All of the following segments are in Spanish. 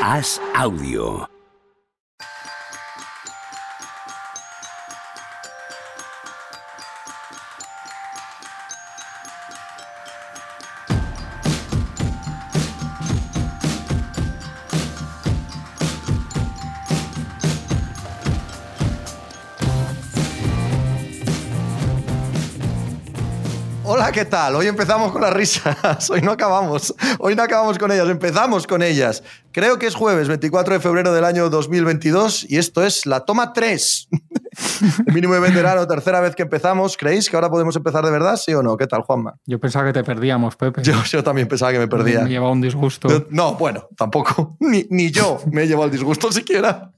Haz audio. ¿Qué tal? Hoy empezamos con las risas. Hoy no acabamos. Hoy no acabamos con ellas. Empezamos con ellas. Creo que es jueves 24 de febrero del año 2022 y esto es la toma 3. El mínimo de veterano, tercera vez que empezamos. ¿Creéis que ahora podemos empezar de verdad? ¿Sí o no? ¿Qué tal, Juanma? Yo pensaba que te perdíamos, Pepe. Yo, yo también pensaba que me perdía. Me llevaba un disgusto. Yo- No, bueno, tampoco. Ni, ni yo me he llevado el disgusto siquiera.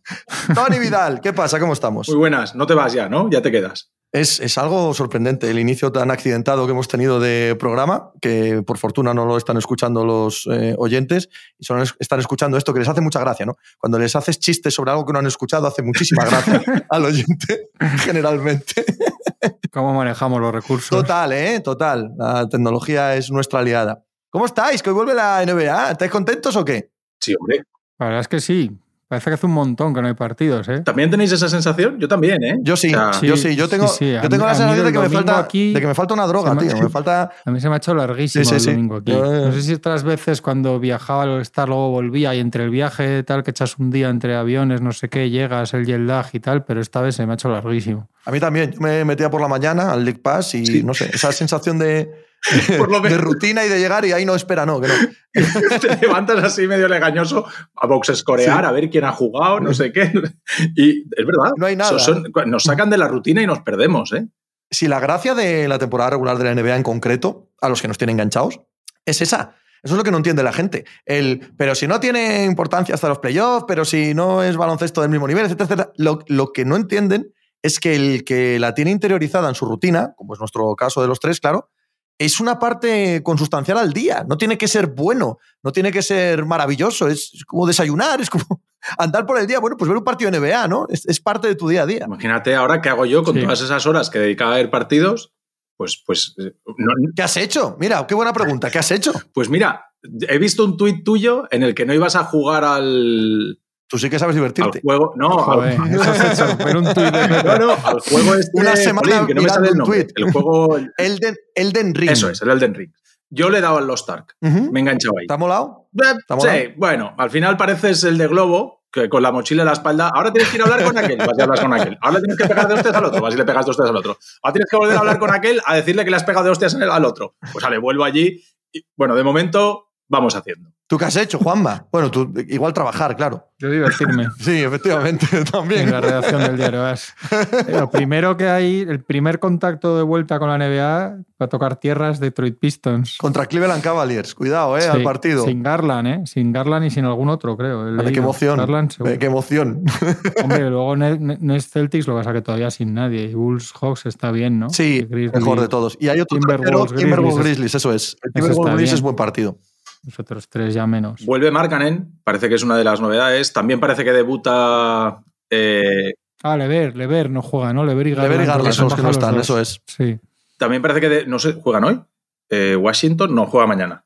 Tony Vidal, ¿qué pasa? ¿Cómo estamos? Muy buenas, no te vas ya, ¿no? Ya te quedas. Es, es algo sorprendente el inicio tan accidentado que hemos tenido de programa, que por fortuna no lo están escuchando los eh, oyentes y solo es- están escuchando esto que les hace mucha gracia, ¿no? Cuando les haces chistes sobre algo que no han escuchado, hace muchísima gracia al oyente, generalmente. ¿Cómo manejamos los recursos? Total, ¿eh? Total. La tecnología es nuestra aliada. ¿Cómo estáis? ¿Que hoy vuelve la NBA? ¿Estáis contentos o qué? Sí, hombre. La verdad es que sí. Parece que hace un montón que no hay partidos, ¿eh? ¿También tenéis esa sensación? Yo también, ¿eh? Yo sí, O sea, yo sí. Yo tengo, sí, sí. A yo tengo mí- la sensación de que, me falta, aquí de que me falta una droga, me- tío. Me falta... A mí se me ha hecho larguísimo Sí, sí, el sí. domingo aquí. Eh. No sé si otras veces cuando viajaba al All-Star, luego volvía y entre el viaje tal que echas un día entre aviones, no sé qué, llegas, el jet lag y tal, pero esta vez se me ha hecho larguísimo. A mí también. Yo me metía por la mañana al League Pass y Sí. no sé, esa sensación de, Por lo de rutina y de llegar y ahí no espera, no, que no. te levantas así medio legañoso a boxescorear, Sí. a ver quién ha jugado, no sé qué. Y es verdad. No hay nada. Son- son- nos sacan de la rutina y nos perdemos, ¿eh? Si la gracia de la temporada regular de la NBA en concreto, a los que nos tienen enganchados, es esa. Eso es lo que no entiende la gente. El, pero si no tiene importancia hasta los playoffs, pero si no es baloncesto del mismo nivel, etcétera, etcétera. Lo, lo que no entienden es que el que la tiene interiorizada en su rutina, como es nuestro caso de los tres, claro, es una parte consustancial al día. No tiene que ser bueno, no tiene que ser maravilloso. Es como desayunar, es como andar por el día. Bueno, pues ver un partido de NBA, ¿no? Es, es parte de tu día a día. Imagínate ahora qué hago yo con Sí. todas esas horas que dedicaba a ver partidos. Pues, pues, eh, no- ¿Qué has hecho? Mira, qué buena pregunta. ¿Qué has hecho? pues mira, he visto un tuit tuyo en el que no ibas a jugar al, Tú sí que sabes al divertirte. juego. No, Joder, al- eso has hecho, ver un tuit de no, no, al juego este. Una semana que no me sale el nombre. tuit. El juego. Elden, Elden Ring. Eso es, el Elden Ring. Yo le he dado al Lost Ark. Ujú. Me he enganchado ahí. ¿Te ha molado? Eh, ¿Te ha sí, molado? bueno, al final pareces el de Globo, que con la mochila en la espalda. Ahora tienes que ir a hablar con aquel, vas y hablas con aquel. Ahora tienes que pegar de hostias al otro, vas y le pegas de hostias al otro. Ahora tienes que volver a hablar con aquel a decirle que le has pegado de hostias al otro. Pues vale, vuelvo allí. Y, bueno, de momento vamos haciendo. ¿Tú qué has hecho, Juanma? Bueno, tú igual trabajar, claro. Yo divertirme Sí, efectivamente, también. en la redacción del diario AS. Eh, Lo primero que hay, el primer contacto de vuelta con la NBA va a tocar tierras Detroit Pistons. Contra Cleveland Cavaliers. Cuidado, ¿eh? Sí, al partido. Sin Garland, ¿eh? Sin Garland y sin algún otro, creo. Vale, qué emoción. Garland, qué emoción. Hombre, luego Nets Celtics lo que pasa que todavía sin nadie. Y Bulls Hawks está bien, ¿no? Sí, mejor de todos. Y hay otro Timberwolves, Grizzlies. Eso es. El Timberwolves Grizzlies es buen partido. Los otros tres ya menos. Vuelve Markkanen, parece que es una de las novedades. También parece que debuta. eh, Ah, Lever, Lever no juega, ¿no? Lever y Garland. Lever y Garland creo son los que no están, eso es. Sí. también parece que. de- no sé, ¿juegan hoy? Eh, Washington no juega mañana.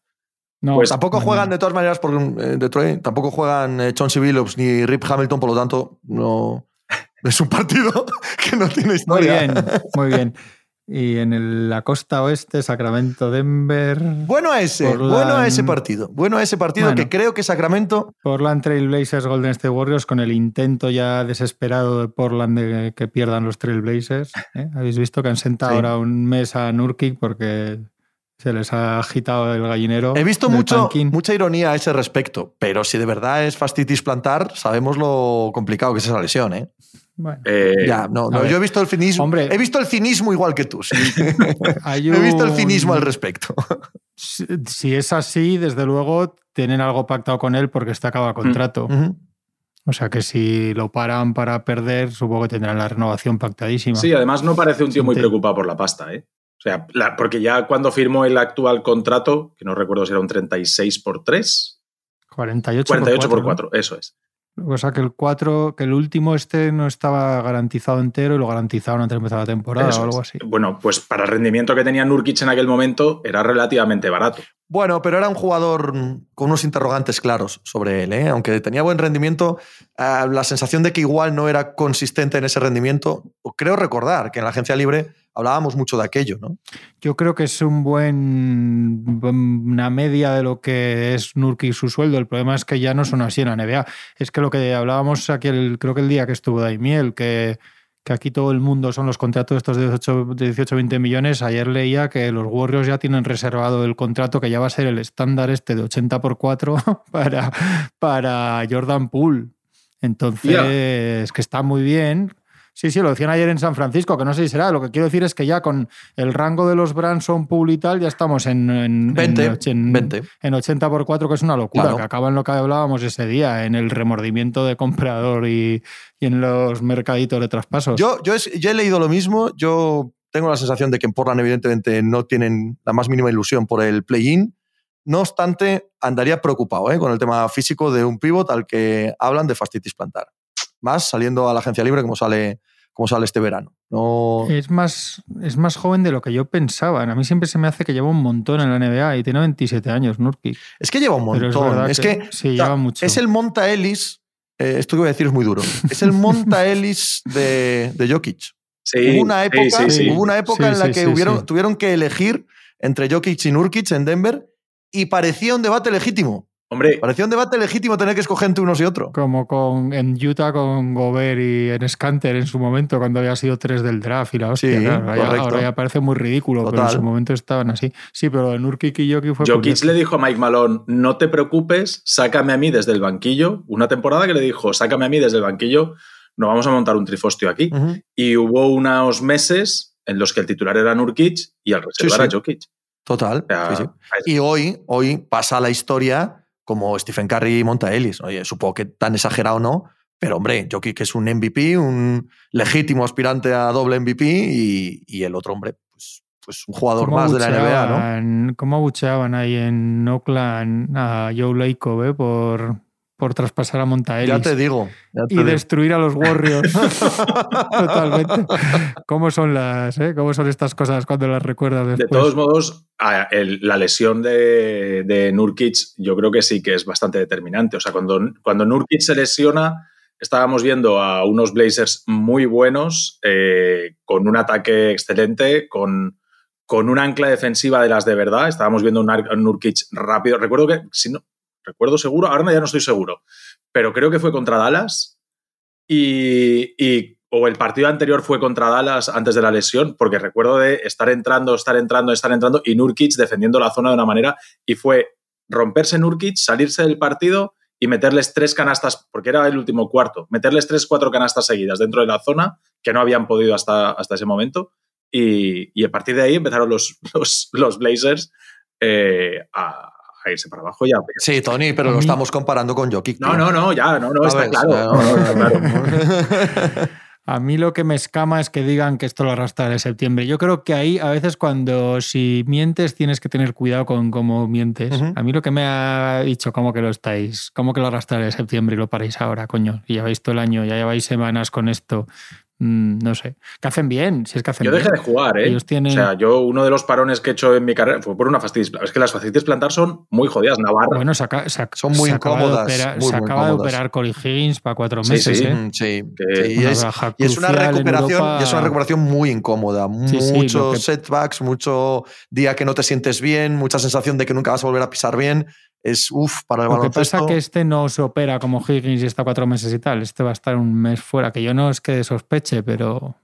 No, Pues Tampoco mañana. juegan, de todas maneras, por eh, Detroit, tampoco juegan eh, Chauncey Billups ni Rip Hamilton, por lo tanto, no. Es un partido que no tiene Muy historia. bien, muy bien. Y en el- la costa oeste, Sacramento, Denver, Bueno a ese, Portland- bueno a ese partido. Bueno a ese partido Bueno. que creo que Sacramento Portland Trailblazers, Golden State Warriors, con el intento ya desesperado de Portland de que pierdan los Trailblazers. ¿eh? Habéis visto que han sentado Sí. ahora un mes a Nurkic porque se les ha agitado el gallinero. He visto mucho, tanking. mucha ironía a ese respecto, pero si de verdad es fastitis plantar, sabemos lo complicado que es esa lesión, ¿eh? Bueno, Eh, ya, no, no, ver. yo he visto el cinismo. Hombre. he visto el cinismo igual que tú. sí. he visto el cinismo al respecto. Si, si es así, desde luego tienen algo pactado con él porque está acaba contrato. Ujú. O sea que si lo paran para perder, supongo que tendrán la renovación pactadísima. Sí, además no parece un tío muy preocupado por la pasta, ¿eh? O sea, la- porque ya cuando firmó el actual contrato, que no recuerdo si era un 36 por 3, 48, 48 por cuatro, 4, eso es. O sea que el 4, que el último este no estaba garantizado entero y lo garantizaron antes de empezar la temporada Eso o algo es. así. Bueno, pues para el rendimiento que tenía Nurkic en aquel momento era relativamente barato. Bueno, pero era un jugador con unos interrogantes claros sobre él. ¿eh? Aunque tenía buen rendimiento, eh, la sensación de que igual no era consistente en ese rendimiento. Creo recordar que en la agencia libre hablábamos mucho de aquello, ¿no? Yo creo que es un buen una media de lo que es Nurkic su sueldo. El problema es que ya no son así en la NBA. Es que lo que hablábamos aquí, el- creo que el día que estuvo Daimiel, que, que aquí todo el mundo son los contratos estos de 18-20 millones. Ayer leía que los Warriors ya tienen reservado el contrato que ya va a ser el estándar este de 80 por 4 para, para Jordan Poole. Entonces, que está muy bien. Sí, sí, lo decían ayer en San Francisco, que no sé si será. Lo que quiero decir es que ya con el rango de los Branson, Poole y tal, ya estamos en, en, 20, en, en- 20. en 80 por 4, que es una locura, Claro. que acaba en lo que hablábamos ese día, en el remordimiento de comprador y, y en los mercaditos de traspasos. Yo, yo, he, yo he leído lo mismo. Yo tengo la sensación de que en Portland, evidentemente, no tienen la más mínima ilusión por el play-in. No obstante, andaría preocupado ¿eh? con el tema físico de un pivot al que hablan de fastitis plantar. Más saliendo a la agencia libre como sale, como sale este verano. No, Es más, es más joven de lo que yo pensaba. A mí siempre se me hace que lleva un montón en la NBA y tiene 27 años, Nurkic. es que lleva un Pero es montón. Es, que- que, sí, o sea, lleva mucho. es el Monta Ellis. eh, esto que voy a decir es muy duro. Es el Monta Ellis de, de Jokic. Sí, hubo una época, sí, sí. Hubo una época Sí, en la sí, que sí, hubieron, sí. tuvieron que elegir entre Jokic y Nurkic en Denver y parecía un debate legítimo. Hombre, Parecía un debate legítimo tener que escoger entre unos y otros. Como con, en Utah con Gobert y en Scanter en su momento, cuando había sido tres del draft y la hostia. Sí, claro, ahora, ya, correcto. ahora ya parece muy ridículo, pero en su momento estaban así. Sí, pero en Nurkic y Jokic fue Jokic le dijo a Mike Malone, no te preocupes, sácame a mí desde el banquillo. Una temporada que le dijo, sácame a mí desde el banquillo, no vamos a montar un trifostio aquí. Y hubo unos meses en los que el titular era Nurkic y el reserva Sí, sí. era Jokic. Total. O sea, sí, sí. Y hoy, hoy pasa la historia como Stephen Curry y Monta Ellis. Oye, supongo que tan exagerado no, pero hombre, Jokic es un MVP, un legítimo aspirante a doble MVP y, y el otro hombre, pues, pues un jugador ¿Cómo más de la NBA, ¿no? ¿Cómo abucheaban ahí en Oakland a Joe Lacob eh, por, por traspasar a Montaelis? Ya te digo. ya te y digo. destruir a los Warriors. Totalmente. ¿Cómo son las, eh? ¿Cómo son estas cosas cuando las recuerdas De después? todos modos, la lesión de, de Nurkic yo creo que sí que es bastante determinante. O sea, cuando, cuando Nurkic se lesiona, estábamos viendo a unos Blazers muy buenos, eh, con un ataque excelente, con, con una ancla defensiva de las de verdad. Estábamos viendo un, un Nurkic rápido. Recuerdo que, si no, recuerdo seguro, ahora ya no estoy seguro, pero creo que fue contra Dallas y, o el partido anterior fue contra Dallas antes de la lesión, porque recuerdo de estar entrando, estar entrando, estar entrando y Nurkic defendiendo la zona de una manera y fue romperse Nurkic, salirse del partido y meterles tres canastas, porque era el último cuarto, meterles tres, cuatro canastas seguidas dentro de la zona que no habían podido hasta, hasta ese momento. Y, y a partir de ahí empezaron los, los, los Blazers eh, a, a irse para abajo. Ya. Sí, Tony, pero lo mí- estamos comparando con Jokic. No, no, no, ya, no, no, está claro. No, no, no, está no, claro. no. A mí lo que me escama es que digan que esto lo arrastra de septiembre. Yo creo que ahí a veces cuando si mientes tienes que tener cuidado con cómo mientes. A mí lo que me ha dicho, ¿cómo que lo estáis? ¿Cómo que lo arrastra de septiembre y lo paráis ahora, coño? Y ya vais todo el año, ya lleváis semanas con esto. Mm, no sé. Que hacen bien, si es que hacen Yo bien. dejé de jugar, ¿eh? Ellos tienen- O sea, yo uno de los parones que he hecho en mi carrera fue por una fastitis. Es que las fastitis plantar son muy jodidas. Navarra. Bueno, Son muy se acaba de incómodas, operar- muy, se muy acaba de operar Corey Higgins para cuatro meses, sí. ¿eh? Mm, Sí, Que- sí, y es, baja y es una recuperación, Europa. y es una recuperación muy incómoda. Sí, sí, lo Muchos que- setbacks, mucho día que no te sientes bien, mucha sensación de que nunca vas a volver a pisar bien. Es uff para el Lo que baloncesto. pasa es que este no se opera como Higgins y está cuatro meses y tal. Este va a estar un mes fuera, que yo no es que sospeche, pero.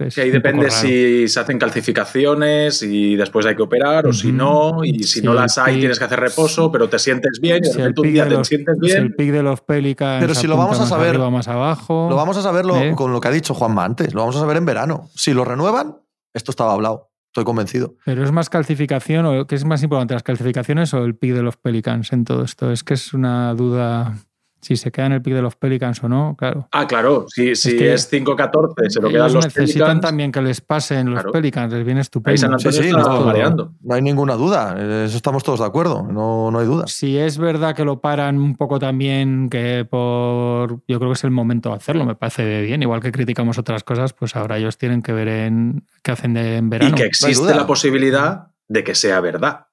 es Que ahí depende si se hacen calcificaciones y después hay que operar o si no. Y si Sí, no las hay, sí. tienes que hacer reposo, pero te sientes bien. Si el, día de te los, sientes si el bien. pick de los Pelicans. Pero si lo vamos a saber- arriba, más abajo. Lo vamos a saberlo ¿Eh? con lo que ha dicho Juanma antes. Lo vamos a saber en verano. Si lo renuevan, esto estaba hablado. Estoy convencido. Pero es más calcificación o qué es más importante, las calcificaciones o el pick de los Pelicans en todo esto. Es que es una duda. Si se queda en el pick de los Pelicans o no, claro. Ah, claro, si, si que es 5-14, se lo quedan los necesitan Pelicans. también que les pasen los Claro. Pelicans, les viene Ahí estupendo. San Sí, Antonio sí, está no, mareando. no hay ninguna duda. Eso estamos todos de acuerdo. No, no hay duda. Si es verdad que lo paran un poco también, que por. Yo creo que es el momento de hacerlo, me parece bien. Igual que criticamos otras cosas, pues ahora ellos tienen que ver en qué hacen de- en verano. Y que existe la posibilidad de que sea verdad.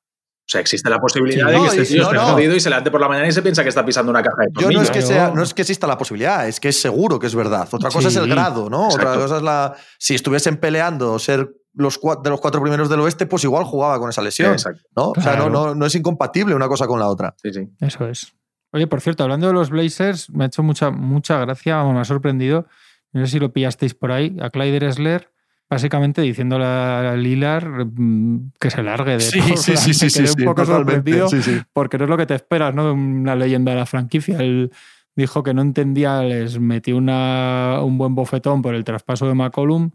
O sea, existe la posibilidad Sí, de no, que este y- tío no, esté no. jodido y se levante por la mañana y se piensa que está pisando una caja de Yo no es, que sea, no es que exista la posibilidad, es que es seguro que es verdad. Otra cosa es el grado, ¿no? Otra cosa es la. Si estuviesen peleando ser los cua- de los cuatro primeros del oeste, pues igual jugaba con esa lesión. Exacto. ¿no? O sea, no, no, no es incompatible una cosa con la otra. Sí, sí. Eso es. Oye, por cierto, hablando de los Blazers, me ha hecho mucha, mucha gracia, me ha sorprendido. No sé si lo pillasteis por ahí, a Clyde Drexler, básicamente diciéndole a Lilar mm, que se largue de Sí, Portland. sí, sí, sí, sí, un poco sorprendido porque no es lo que te esperas, ¿no? De una leyenda de la franquicia. Él dijo que no entendía, les metió una, un buen bofetón por el traspaso de McCollum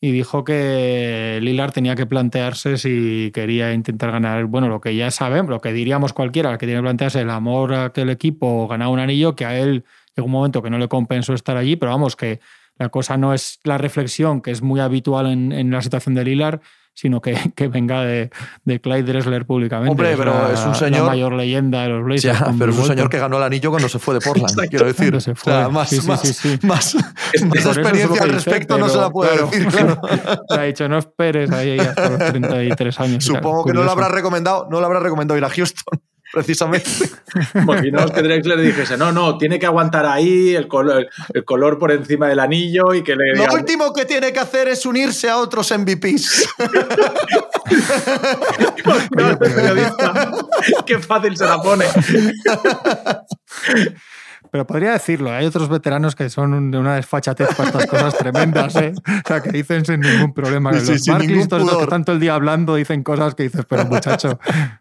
y dijo que Lillard tenía que plantearse si quería intentar ganar, bueno, lo que ya sabemos, lo que diríamos cualquiera, que tiene que plantearse el amor a aquel equipo o ganar un anillo, que a él llegó un momento que no le compensó estar allí, pero vamos, que la cosa no es la reflexión, que es muy habitual en, en la situación de Lillard, sino que, que venga de, de Clyde Drexler públicamente. Hombre, pero la- es un La señor- mayor leyenda de los Blazers. Ya, pero es un señor que ganó el anillo cuando se fue de Portland, quiero decir. Se O sea, fue. más, Sí, sí, más, sí, más, más experiencia al dice, respecto no se la puede claro. decir. claro. Le ha dicho, no esperes ahí hasta los 33 años. Supongo que no lo Curioso. habrá recomendado, no lo habrá recomendado ir a Houston, precisamente. Imaginaos que Drexler dijese, no, no, tiene que aguantar ahí el color, el color por encima del anillo y que le Lo último que tiene que hacer es unirse a otros MVPs. "No, este periodista, qué fácil se la pone. Pero podría decirlo, hay otros veteranos que son de una desfachatez para estas cosas tremendas, ¿eh? O sea, que dicen sin ningún problema. Sí, los sin ningún que todo el día hablando, dicen cosas que dices, pero muchacho,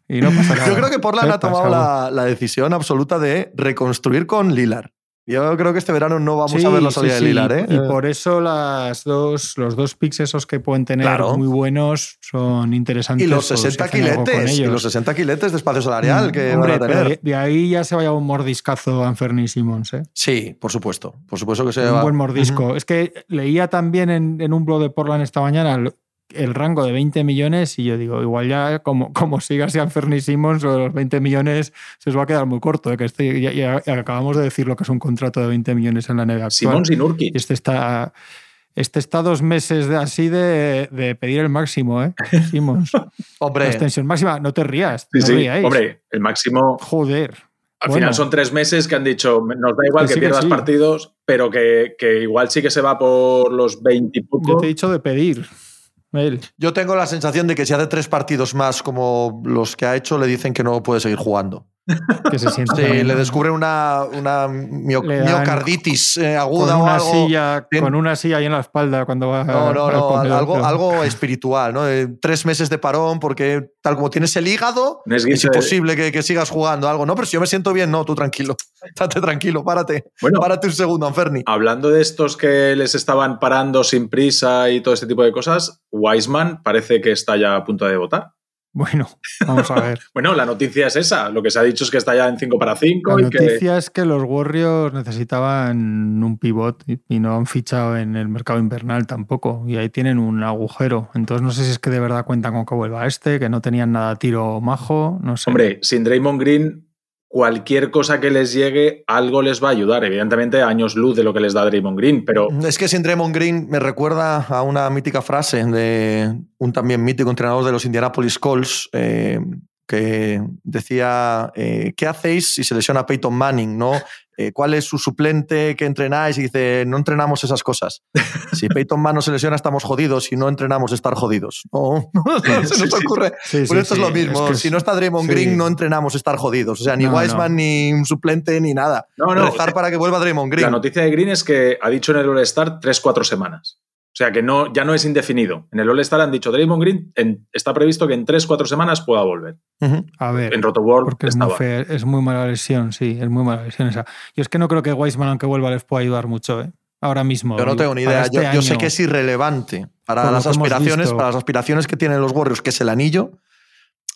y no pasa nada. Yo creo que Portland ¿Qué ha tomado la, la decisión absoluta de reconstruir con Lilar. Yo creo que este verano no vamos Sí, a ver la salida sí, de Lilar, ¿eh? Y por eso las dos, los dos picks esos que pueden tener Claro. muy buenos son interesantes. Y los por si 60 hacen algo con quiletes, y los 60 quiletes de espacio salarial Mm, que hombre, van a tener. de, de ahí ya se vaya un mordiscazo a Anferni Simmons, ¿eh? Sí, por supuesto. Por supuesto que se un va. buen mordisco. Es que leía también en, en un blog de Portland esta mañana el, rango de 20 millones y yo digo, igual ya como, como siga así Anferni Simmons, o los 20 millones se os va a quedar muy corto. ¿eh? Que este, ya, ya acabamos de decir lo que es un contrato de 20 millones en la NBA. Simón sin Nurkic. Y este está, este está dos meses de, así de, de pedir el máximo, ¿eh? Simmons. La Hombre, extensión máxima, no te rías. Sí, no sí. ríais. Hombre, el máximo. Joder. Al Bueno. final son tres meses que han dicho, nos da igual Que que, sí, que pierdas sí. partidos, pero que, que igual sí que se va por los 20 y Yo te he dicho de pedir. Yo tengo la sensación de que si hace tres partidos más como los que ha hecho, le dicen que no puede seguir jugando. Que se siente. Sí, le descubren una, una mio- Le dan miocarditis eh, con aguda o una algo. silla con una silla ahí en la espalda cuando va No, no, no, algo, algo espiritual, ¿no? Eh, tres meses de parón porque tal como tienes el hígado, es imposible que, que sigas jugando algo. No, pero si yo me siento bien, no, tú tranquilo. Estate tranquilo, párate. Bueno, Párate un segundo, Anferni. hablando de estos que les estaban parando sin prisa y todo este tipo de cosas, Wiseman parece que está ya a punto de votar. Bueno, vamos a ver. Bueno, la noticia es esa. Lo que se ha dicho es que está ya en 5 para 5 La y que. noticia es que los Warriors necesitaban un pivot y- no han fichado en el mercado invernal tampoco. Y ahí tienen un agujero. Entonces no sé si es que de verdad cuentan con que vuelva este, que no tenían nada tiro majo, no sé. Hombre, sin Draymond Green, cualquier cosa que les llegue, algo les va a ayudar. Evidentemente, años luz de lo que les da Draymond Green, pero Es que sin Draymond Green me recuerda a una mítica frase de un también mítico entrenador de los Indianapolis Colts eh, que decía, eh, ¿qué hacéis si se lesiona Peyton Manning? ¿no? Eh, ¿Cuál es su suplente que entrenáis? Y dice, no entrenamos esas cosas. Si Peyton Manning se lesiona, estamos jodidos. Si no entrenamos, estar jodidos. No, no se nos sí. ocurre. Sí, sí, esto sí, es lo mismo. que si no está Draymond sí. Green, no entrenamos estar jodidos. O sea, ni No, Wiseman, no. ni un suplente, ni nada. No, no. Rezar para que vuelva Draymond Green. la noticia de Green es que ha dicho en el All-Star 3-4 semanas. O sea que no, ya no es indefinido. En el All-Star han dicho Draymond Green en- está previsto que en 3-4 semanas pueda volver. A ver. En Rotoworld Porque es muy, estaba. es muy mala lesión, sí, es muy mala lesión esa. Yo es que no creo que Weisman, aunque vuelva, les pueda ayudar mucho, ¿eh? Ahora mismo. Yo no tengo ni idea. este yo, yo sé que es irrelevante para las aspiraciones, para las aspiraciones que tienen los Warriors, que es el anillo.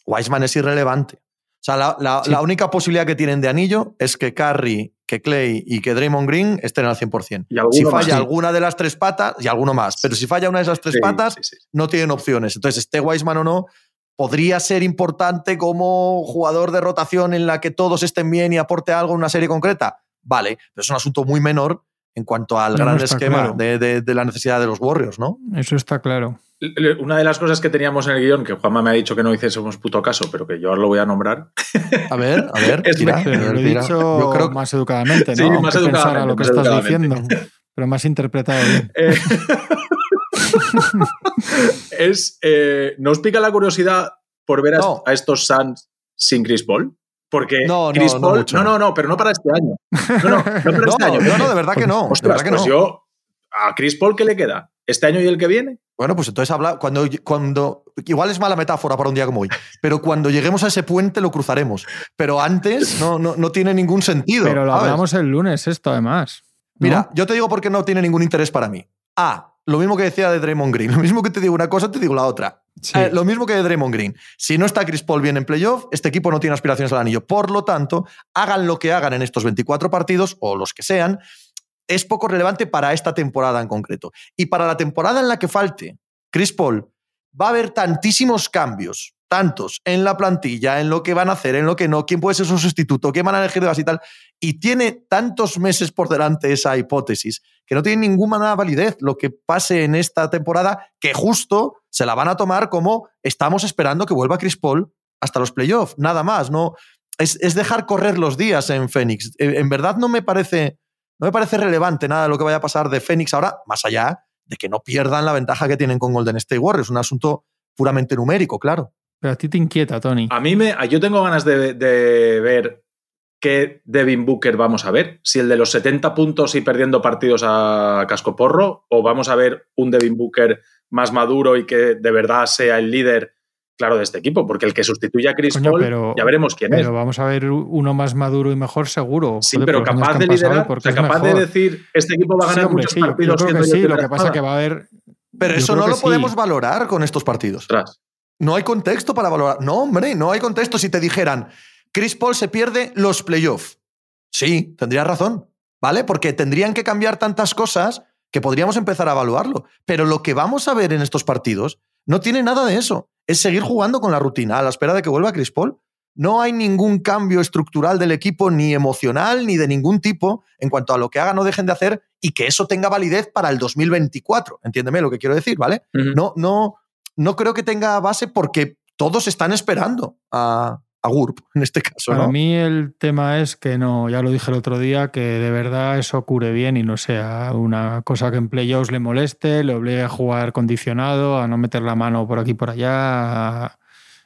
Wiseman es irrelevante. O sea, la, la- Sí. la única posibilidad que tienen de anillo es que Curry, que Clay y que Draymond Green estén al 100%. Y alguno Si más, falla sí. alguna de las tres patas, y alguno más, pero si falla una de esas tres Sí, patas, sí, sí. no tienen opciones. Entonces, este Wiseman o no, podría ser importante como jugador de rotación en la que todos estén bien y aporte algo en una serie concreta. Vale, pero es un asunto muy menor en cuanto al No, gran esquema claro. de, de- de la necesidad de los Warriors, ¿no? Eso está claro. Una de las cosas que teníamos en el guion, que Juanma me ha dicho que no hiciésemos puto caso, pero que yo ahora lo voy a nombrar, A ver, a ver, Es tira, a lo he tira. dicho Yo creo más educadamente, ¿no? Sí, más educadamente, lo que más estás educadamente. diciendo. Pero más interpretado bien. Eh, es. eh, ¿No os pica la curiosidad por ver a, No. a estos Suns sin Chris Paul? Porque No, no, Chris no Paul. No, no, no, pero no para este año. No, no, no para No, este año. no, no, de verdad que no. de verdad que pues no. yo. ¿A Chris Paul qué le queda? ¿Este año y el que viene? Bueno, pues entonces habla cuando, cuando igual es mala metáfora para un día como hoy, pero cuando lleguemos a ese puente lo cruzaremos. Pero antes no, no, no tiene ningún sentido. Pero lo ¿sabes? hablamos el lunes, esto además. ¿no? Mira, yo te digo por qué no tiene ningún interés para mí. A, lo mismo que decía de Draymond Green. Lo mismo que te digo una cosa, te digo la otra. Sí. Eh, lo mismo que de Draymond Green. Si no está Chris Paul bien en playoff, este equipo no tiene aspiraciones al anillo. Por lo tanto, hagan lo que hagan en estos 24 partidos o los que sean, es poco relevante para esta temporada en concreto. Y para la temporada en la que falte Chris Paul, va a haber tantísimos cambios, tantos en la plantilla, en lo que van a hacer, en lo que no, quién puede ser su sustituto, quién van a elegir de base y tal. Y tiene tantos meses por delante esa hipótesis que no tiene ninguna validez lo que pase en esta temporada, que justo se la van a tomar como estamos esperando que vuelva Chris Paul hasta los playoffs, nada más. No, es, es dejar correr los días en Phoenix. Eh, En verdad no me parece, no me parece relevante nada lo que vaya a pasar de Phoenix ahora, más allá de que no pierdan la ventaja que tienen con Golden State Warriors, un asunto puramente numérico, claro. Pero a ti te inquieta, Tony. A mí me. Yo tengo ganas de, de ver qué Devin Booker vamos a ver. Si el de los 70 puntos y perdiendo partidos a cascoporro, o vamos a ver un Devin Booker más maduro y que de verdad sea el líder, claro, de este equipo. Porque el que sustituya a Chris Coño, Paul, pero- ya veremos quién es. Pero vamos a ver uno más maduro y mejor, seguro. Sí, Joder, pero capaz de liderar, o sea, capaz de decir, este equipo va a Sí, ganar hombre, muchos sí, yo- yo partidos. creo que sí, lo que pasa es espada. que va a haber. Pero eso no lo sí. podemos valorar con estos partidos. Ostras. No hay contexto para valorar. No, hombre, no hay contexto. Si te dijeran, Chris Paul se pierde los playoffs. Sí, tendrías razón, ¿vale? Porque tendrían que cambiar tantas cosas que podríamos empezar a evaluarlo. Pero lo que vamos a ver en estos partidos no tiene nada de eso. Es seguir jugando con la rutina a la espera de que vuelva Chris Paul. No hay ningún cambio estructural del equipo, ni emocional, ni de ningún tipo, en cuanto a lo que hagan o dejen de hacer, y que eso tenga validez para el 2024. Entiéndeme lo que quiero decir, ¿vale? No, no, no creo que tenga base porque todos están esperando a, a GURP, en este caso. Para ¿no? mí el tema es que no, ya lo dije el otro día, que de verdad eso cure bien y no sea una cosa que en playoffs le moleste, le obligue a jugar condicionado, a no meter la mano por aquí y por allá.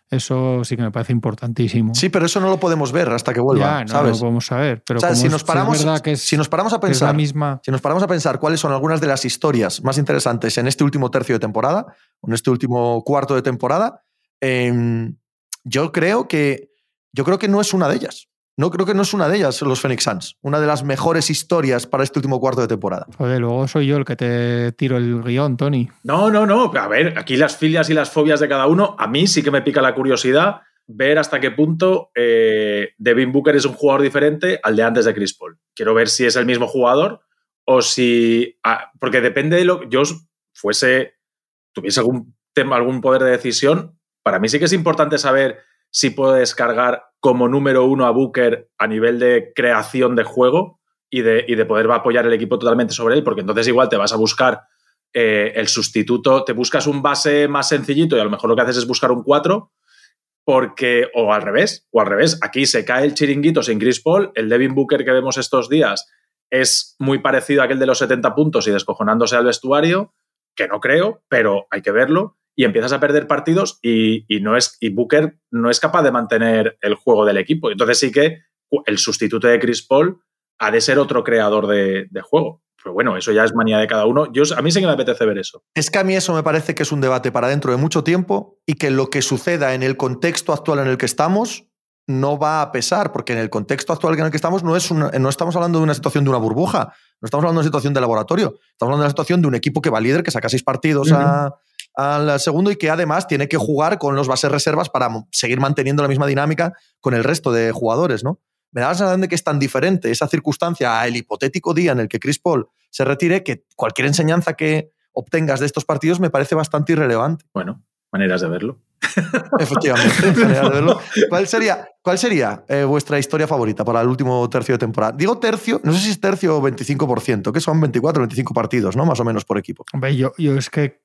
Eso sí que me parece importantísimo. Sí, pero eso no lo podemos ver hasta que vuelva, ya, no ¿sabes? lo podemos saber. Pero o sea, si es- nos, paramos, que es, si nos paramos a pensar, misma. si nos paramos a pensar cuáles son algunas de las historias más interesantes en este último tercio de temporada, en este último cuarto de temporada, em, yo creo que yo creo que no es una de ellas. No creo que no es una de ellas los Phoenix Suns, una de las mejores historias para este último cuarto de temporada. Joder, luego soy yo el que te tiro el guion, Tony. No, no, no. A ver, aquí las filias y las fobias de cada uno, a mí sí que me pica la curiosidad ver hasta qué punto eh, Devin Booker es un jugador diferente al de antes de Chris Paul. Quiero ver si es el mismo jugador o si. ah, porque depende de lo yo fuese. tuviese algún tema, algún poder de decisión. Para mí sí que es importante saber si puedo descargar como número uno a Booker a nivel de creación de juego y de, y de poder apoyar el equipo totalmente sobre él, porque entonces igual te vas a buscar eh, el sustituto, te buscas un base más sencillito y a lo mejor lo que haces es buscar un 4, porque, o al revés, o al revés, aquí se cae el chiringuito sin Chris Paul, el Devin Booker que vemos estos días es muy parecido a aquel de los 70 puntos y descojonándose al vestuario, que no creo, pero hay que verlo, y empiezas a perder partidos y, y no es, y Booker no es capaz de mantener el juego del equipo. Entonces sí que el sustituto de Chris Paul ha de ser otro creador de, de juego. Pero bueno, eso ya es manía de cada uno. Yo, a mí sí que me apetece ver eso. Es que a mí eso me parece que es un debate para dentro de mucho tiempo y que lo que suceda en el contexto actual en el que estamos no va a pesar, porque en el contexto actual en el que estamos no, es una- no estamos hablando de una situación de una burbuja, no estamos hablando de una situación de laboratorio, estamos hablando de una situación de un equipo que va líder, que saca seis partidos a, al segundo y que además tiene que jugar con los bases reservas para seguir manteniendo la misma dinámica con el resto de jugadores, ¿no? Me da la sensación de que es tan diferente esa circunstancia al hipotético día en el que Chris Paul se retire que cualquier enseñanza que obtengas de estos partidos me parece bastante irrelevante. Bueno, maneras de verlo. Efectivamente, maneras de verlo. ¿Cuál sería, cuál sería eh, vuestra historia favorita para el último tercio de temporada? Digo tercio, no sé si es tercio o 25%, que son 24 o 25 partidos, ¿no? Más o menos por equipo. Hombre, yo, yo es que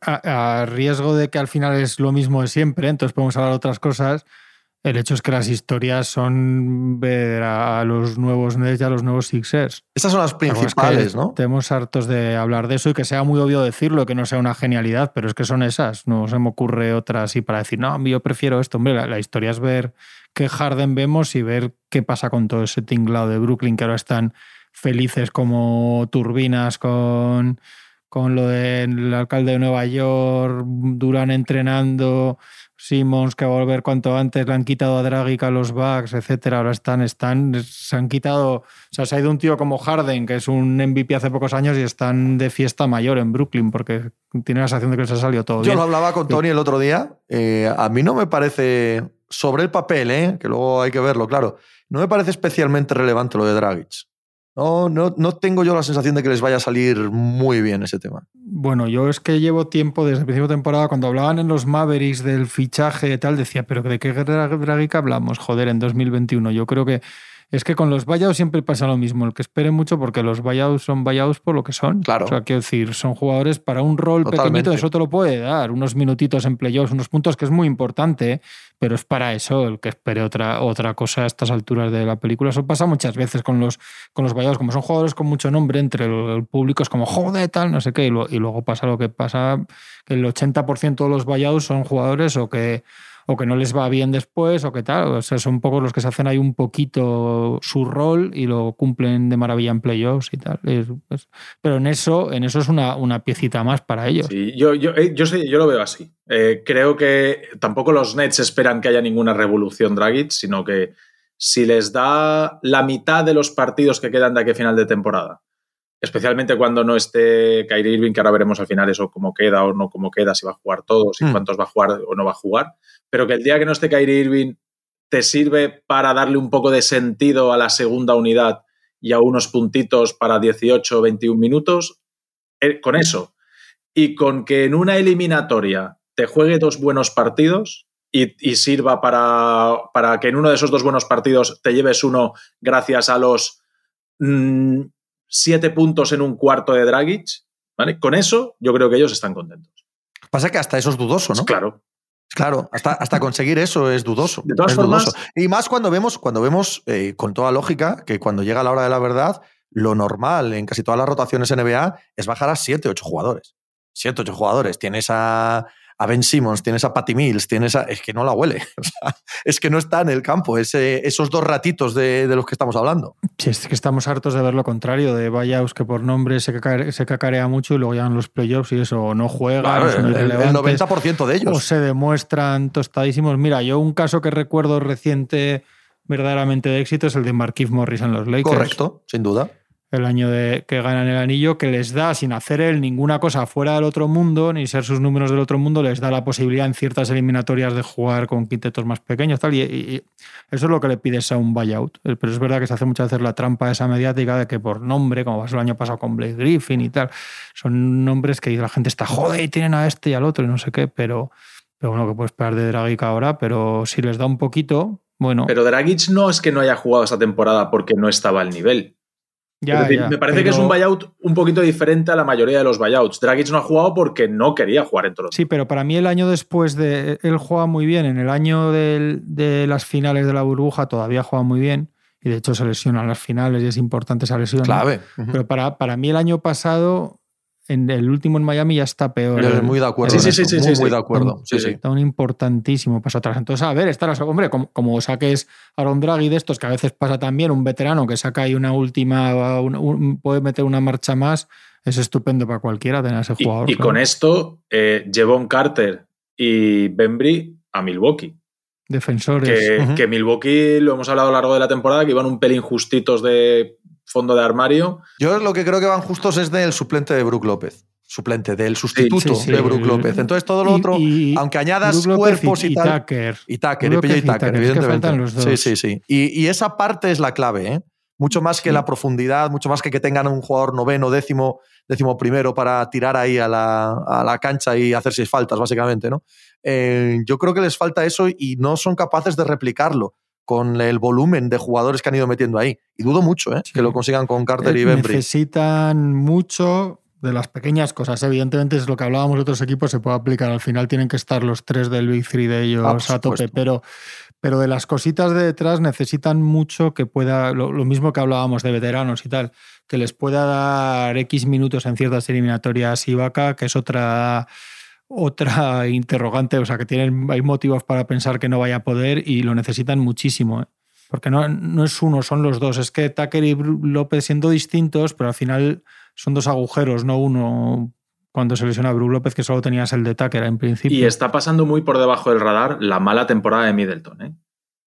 a, a, riesgo de que al final es lo mismo de siempre, entonces podemos hablar de otras cosas. El hecho es que las historias son ver a los nuevos Nets y a los nuevos Sixers. Estas son las principales, ¿no? Tenemos hartos de hablar de eso y que sea muy obvio decirlo, que no sea una genialidad, pero es que son esas. No se me ocurre otra así para decir, no, yo prefiero esto. Hombre, la, la historia es ver qué Harden vemos y ver qué pasa con todo ese tinglado de Brooklyn, que ahora están felices como turbinas con con lo del alcalde de Nueva York, Durán entrenando, Simmons que va a volver cuanto antes, le han quitado a Dragic a los Bucks, etcétera. Ahora están, están, se han quitado, o sea, se ha ido un tío como Harden, que es un MVP hace pocos años, y están de fiesta mayor en Brooklyn, porque tiene la sensación de que les ha salido todo Yo bien. lo hablaba con Tony el otro día. Eh, a mí no me parece, sobre el papel, ¿eh? que luego hay que verlo, claro, no me parece especialmente relevante lo de Dragic. No, no, no tengo yo la sensación de que les vaya a salir muy bien ese tema. Bueno, yo es que llevo tiempo desde el principio de temporada, cuando hablaban en los Mavericks del fichaje y tal, decía, pero ¿de qué Dragic hablamos? Joder, en 2021. Yo creo que es que con los buyouts siempre pasa lo mismo, el que espere mucho porque los buyouts son buyouts por lo que son. Claro. O sea, quiero decir, son jugadores para un rol Totalmente. pequeñito, eso te lo puede dar, unos minutitos en playoffs, unos puntos que es muy importante, pero es para eso el que espere otra, otra cosa a estas alturas de la película. Eso pasa muchas veces con los, con los buyouts, como son jugadores con mucho nombre entre el, público, es como, joder, tal, no sé qué, y, lo, y luego pasa lo que pasa, que el 80% de los buyouts son jugadores o que o que no les va bien después o que tal. O sea, son pocos los que se hacen ahí un poquito su rol y lo cumplen de maravilla en playoffs y tal. Pero en eso, en eso es una, una piecita más para ellos. Sí, yo, yo, eh, yo, sé, yo lo veo así. Eh, creo que tampoco los Nets esperan que haya ninguna revolución Dragic, sino que si les da la mitad de los partidos que quedan de aquí a final de temporada, especialmente cuando no esté Kyrie Irving, que ahora veremos al final eso cómo queda o no cómo queda, si va a jugar todos y Mm. cuántos va a jugar o no va a jugar, pero que el día que no esté Kyrie Irving te sirve para darle un poco de sentido a la segunda unidad y a unos puntitos para 18 o 21 minutos, eh, con eso y con que en una eliminatoria te juegue dos buenos partidos y, y sirva para, para, que en uno de esos dos buenos partidos te lleves uno gracias a los mmm, siete puntos en un cuarto de Dragic, ¿vale? Con eso yo creo que ellos están contentos. Pasa que hasta eso es dudoso, ¿no? Claro. Claro, hasta, hasta conseguir eso es dudoso. De todas es formas. Dudoso. Y más cuando vemos, cuando vemos eh, con toda lógica, que cuando llega la hora de la verdad, lo normal en casi todas las rotaciones NBA es bajar a 7, 8 jugadores. 7, 8 jugadores. Tienes a, a Ben Simmons, tienes a Patty Mills, tienes a. Es que no la huele. O sea, es que no está en el campo ese, esos dos ratitos de, de, los que estamos hablando. Sí, es que estamos hartos de ver lo contrario, de buyouts que por nombre se, cacare, se cacarea mucho y luego llegan los playoffs y eso, o no juegan, claro, o el, el 90% de ellos. O se demuestran tostadísimos. Mira, yo un caso que recuerdo reciente verdaderamente de éxito es el de Marquise Morris en los Lakers. Correcto, sin duda el año de que ganan el anillo, que les da, sin hacer él ninguna cosa fuera del otro mundo, ni ser sus números del otro mundo, les da la posibilidad en ciertas eliminatorias de jugar con quintetos más pequeños. Tal, y, eso es lo que le pides a un buyout. Pero es verdad que se hace muchas veces la trampa esa mediática de que por nombre, como pasó el año pasado con Blake Griffin y tal, son nombres que la gente está joder y tienen a este y al otro y no sé qué, pero, pero bueno, que puedes esperar de Dragic ahora, pero si les da un poquito, bueno. Pero Dragic no es que no haya jugado esta temporada porque no estaba al nivel. Ya, es decir, ya, me parece pero... que es un buyout un poquito diferente a la mayoría de los buyouts. Dragic no ha jugado porque no quería jugar en Toronto. Sí, pero para mí el año después de. Él juega muy bien. En el año del, de las finales de la burbuja todavía juega muy bien. Y de hecho se lesiona en las finales y es importante esa lesión. Clave. Uh -huh. Pero para, para mí el año pasado en el último en Miami ya está peor. Yo muy de acuerdo. Sí, sí, sí, sí, muy, sí, muy de acuerdo. Sí, sí. Está un importantísimo paso atrás. Entonces, a ver, está la, hombre, como, como saques Aaron Draghi de estos, que a veces pasa también, un veterano que saca ahí una última, un, un, puede meter una marcha más, es estupendo para cualquiera tener a ese jugador. Y, y con esto, eh, Jevon Carter y Bembry a Milwaukee. Defensores. Que, uh -huh. que Milwaukee, lo hemos hablado a lo largo de la temporada, que iban un pelín justitos de fondo de armario. Yo lo que creo que van justos es del suplente de Brook López. Suplente, del sustituto Sí, sí, de Brook López. Entonces todo lo y- otro, y aunque añadas Brook cuerpos y, y, tal. Tucker. Y Tucker, y Brook y Tucker, Tucker, es que evidentemente. los Sí, dos. sí, sí. Y, y esa parte es la clave, ¿eh? Mucho más que Sí. la profundidad, mucho más que que tengan un jugador noveno, décimo, décimo primero para tirar ahí a la, a la cancha y hacer seis faltas, básicamente, ¿no? Eh, yo creo que les falta eso y no son capaces de replicarlo con el volumen de jugadores que han ido metiendo ahí. Y dudo mucho, ¿eh? Sí. Que lo consigan con Carter y Eh, Bembry. Necesitan mucho de las pequeñas cosas. Evidentemente es lo que hablábamos de otros equipos, se puede aplicar. Al final tienen que estar los tres del Big Three de ellos Ah, a tope, pero, pero de las cositas de detrás necesitan mucho que pueda, lo, lo mismo que hablábamos de veteranos y tal, que les pueda dar X minutos en ciertas eliminatorias y vaca, que es otra otra interrogante, o sea, que tienen, hay motivos para pensar que no vaya a poder y lo necesitan muchísimo. ¿eh? Porque no, no es uno, son los dos. Es que Tucker y López siendo distintos, pero al final son dos agujeros, no uno. Cuando se lesiona a Brook López, que solo tenías el de Tucker en principio. Y está pasando muy por debajo del radar la mala temporada de Middleton. ¿eh?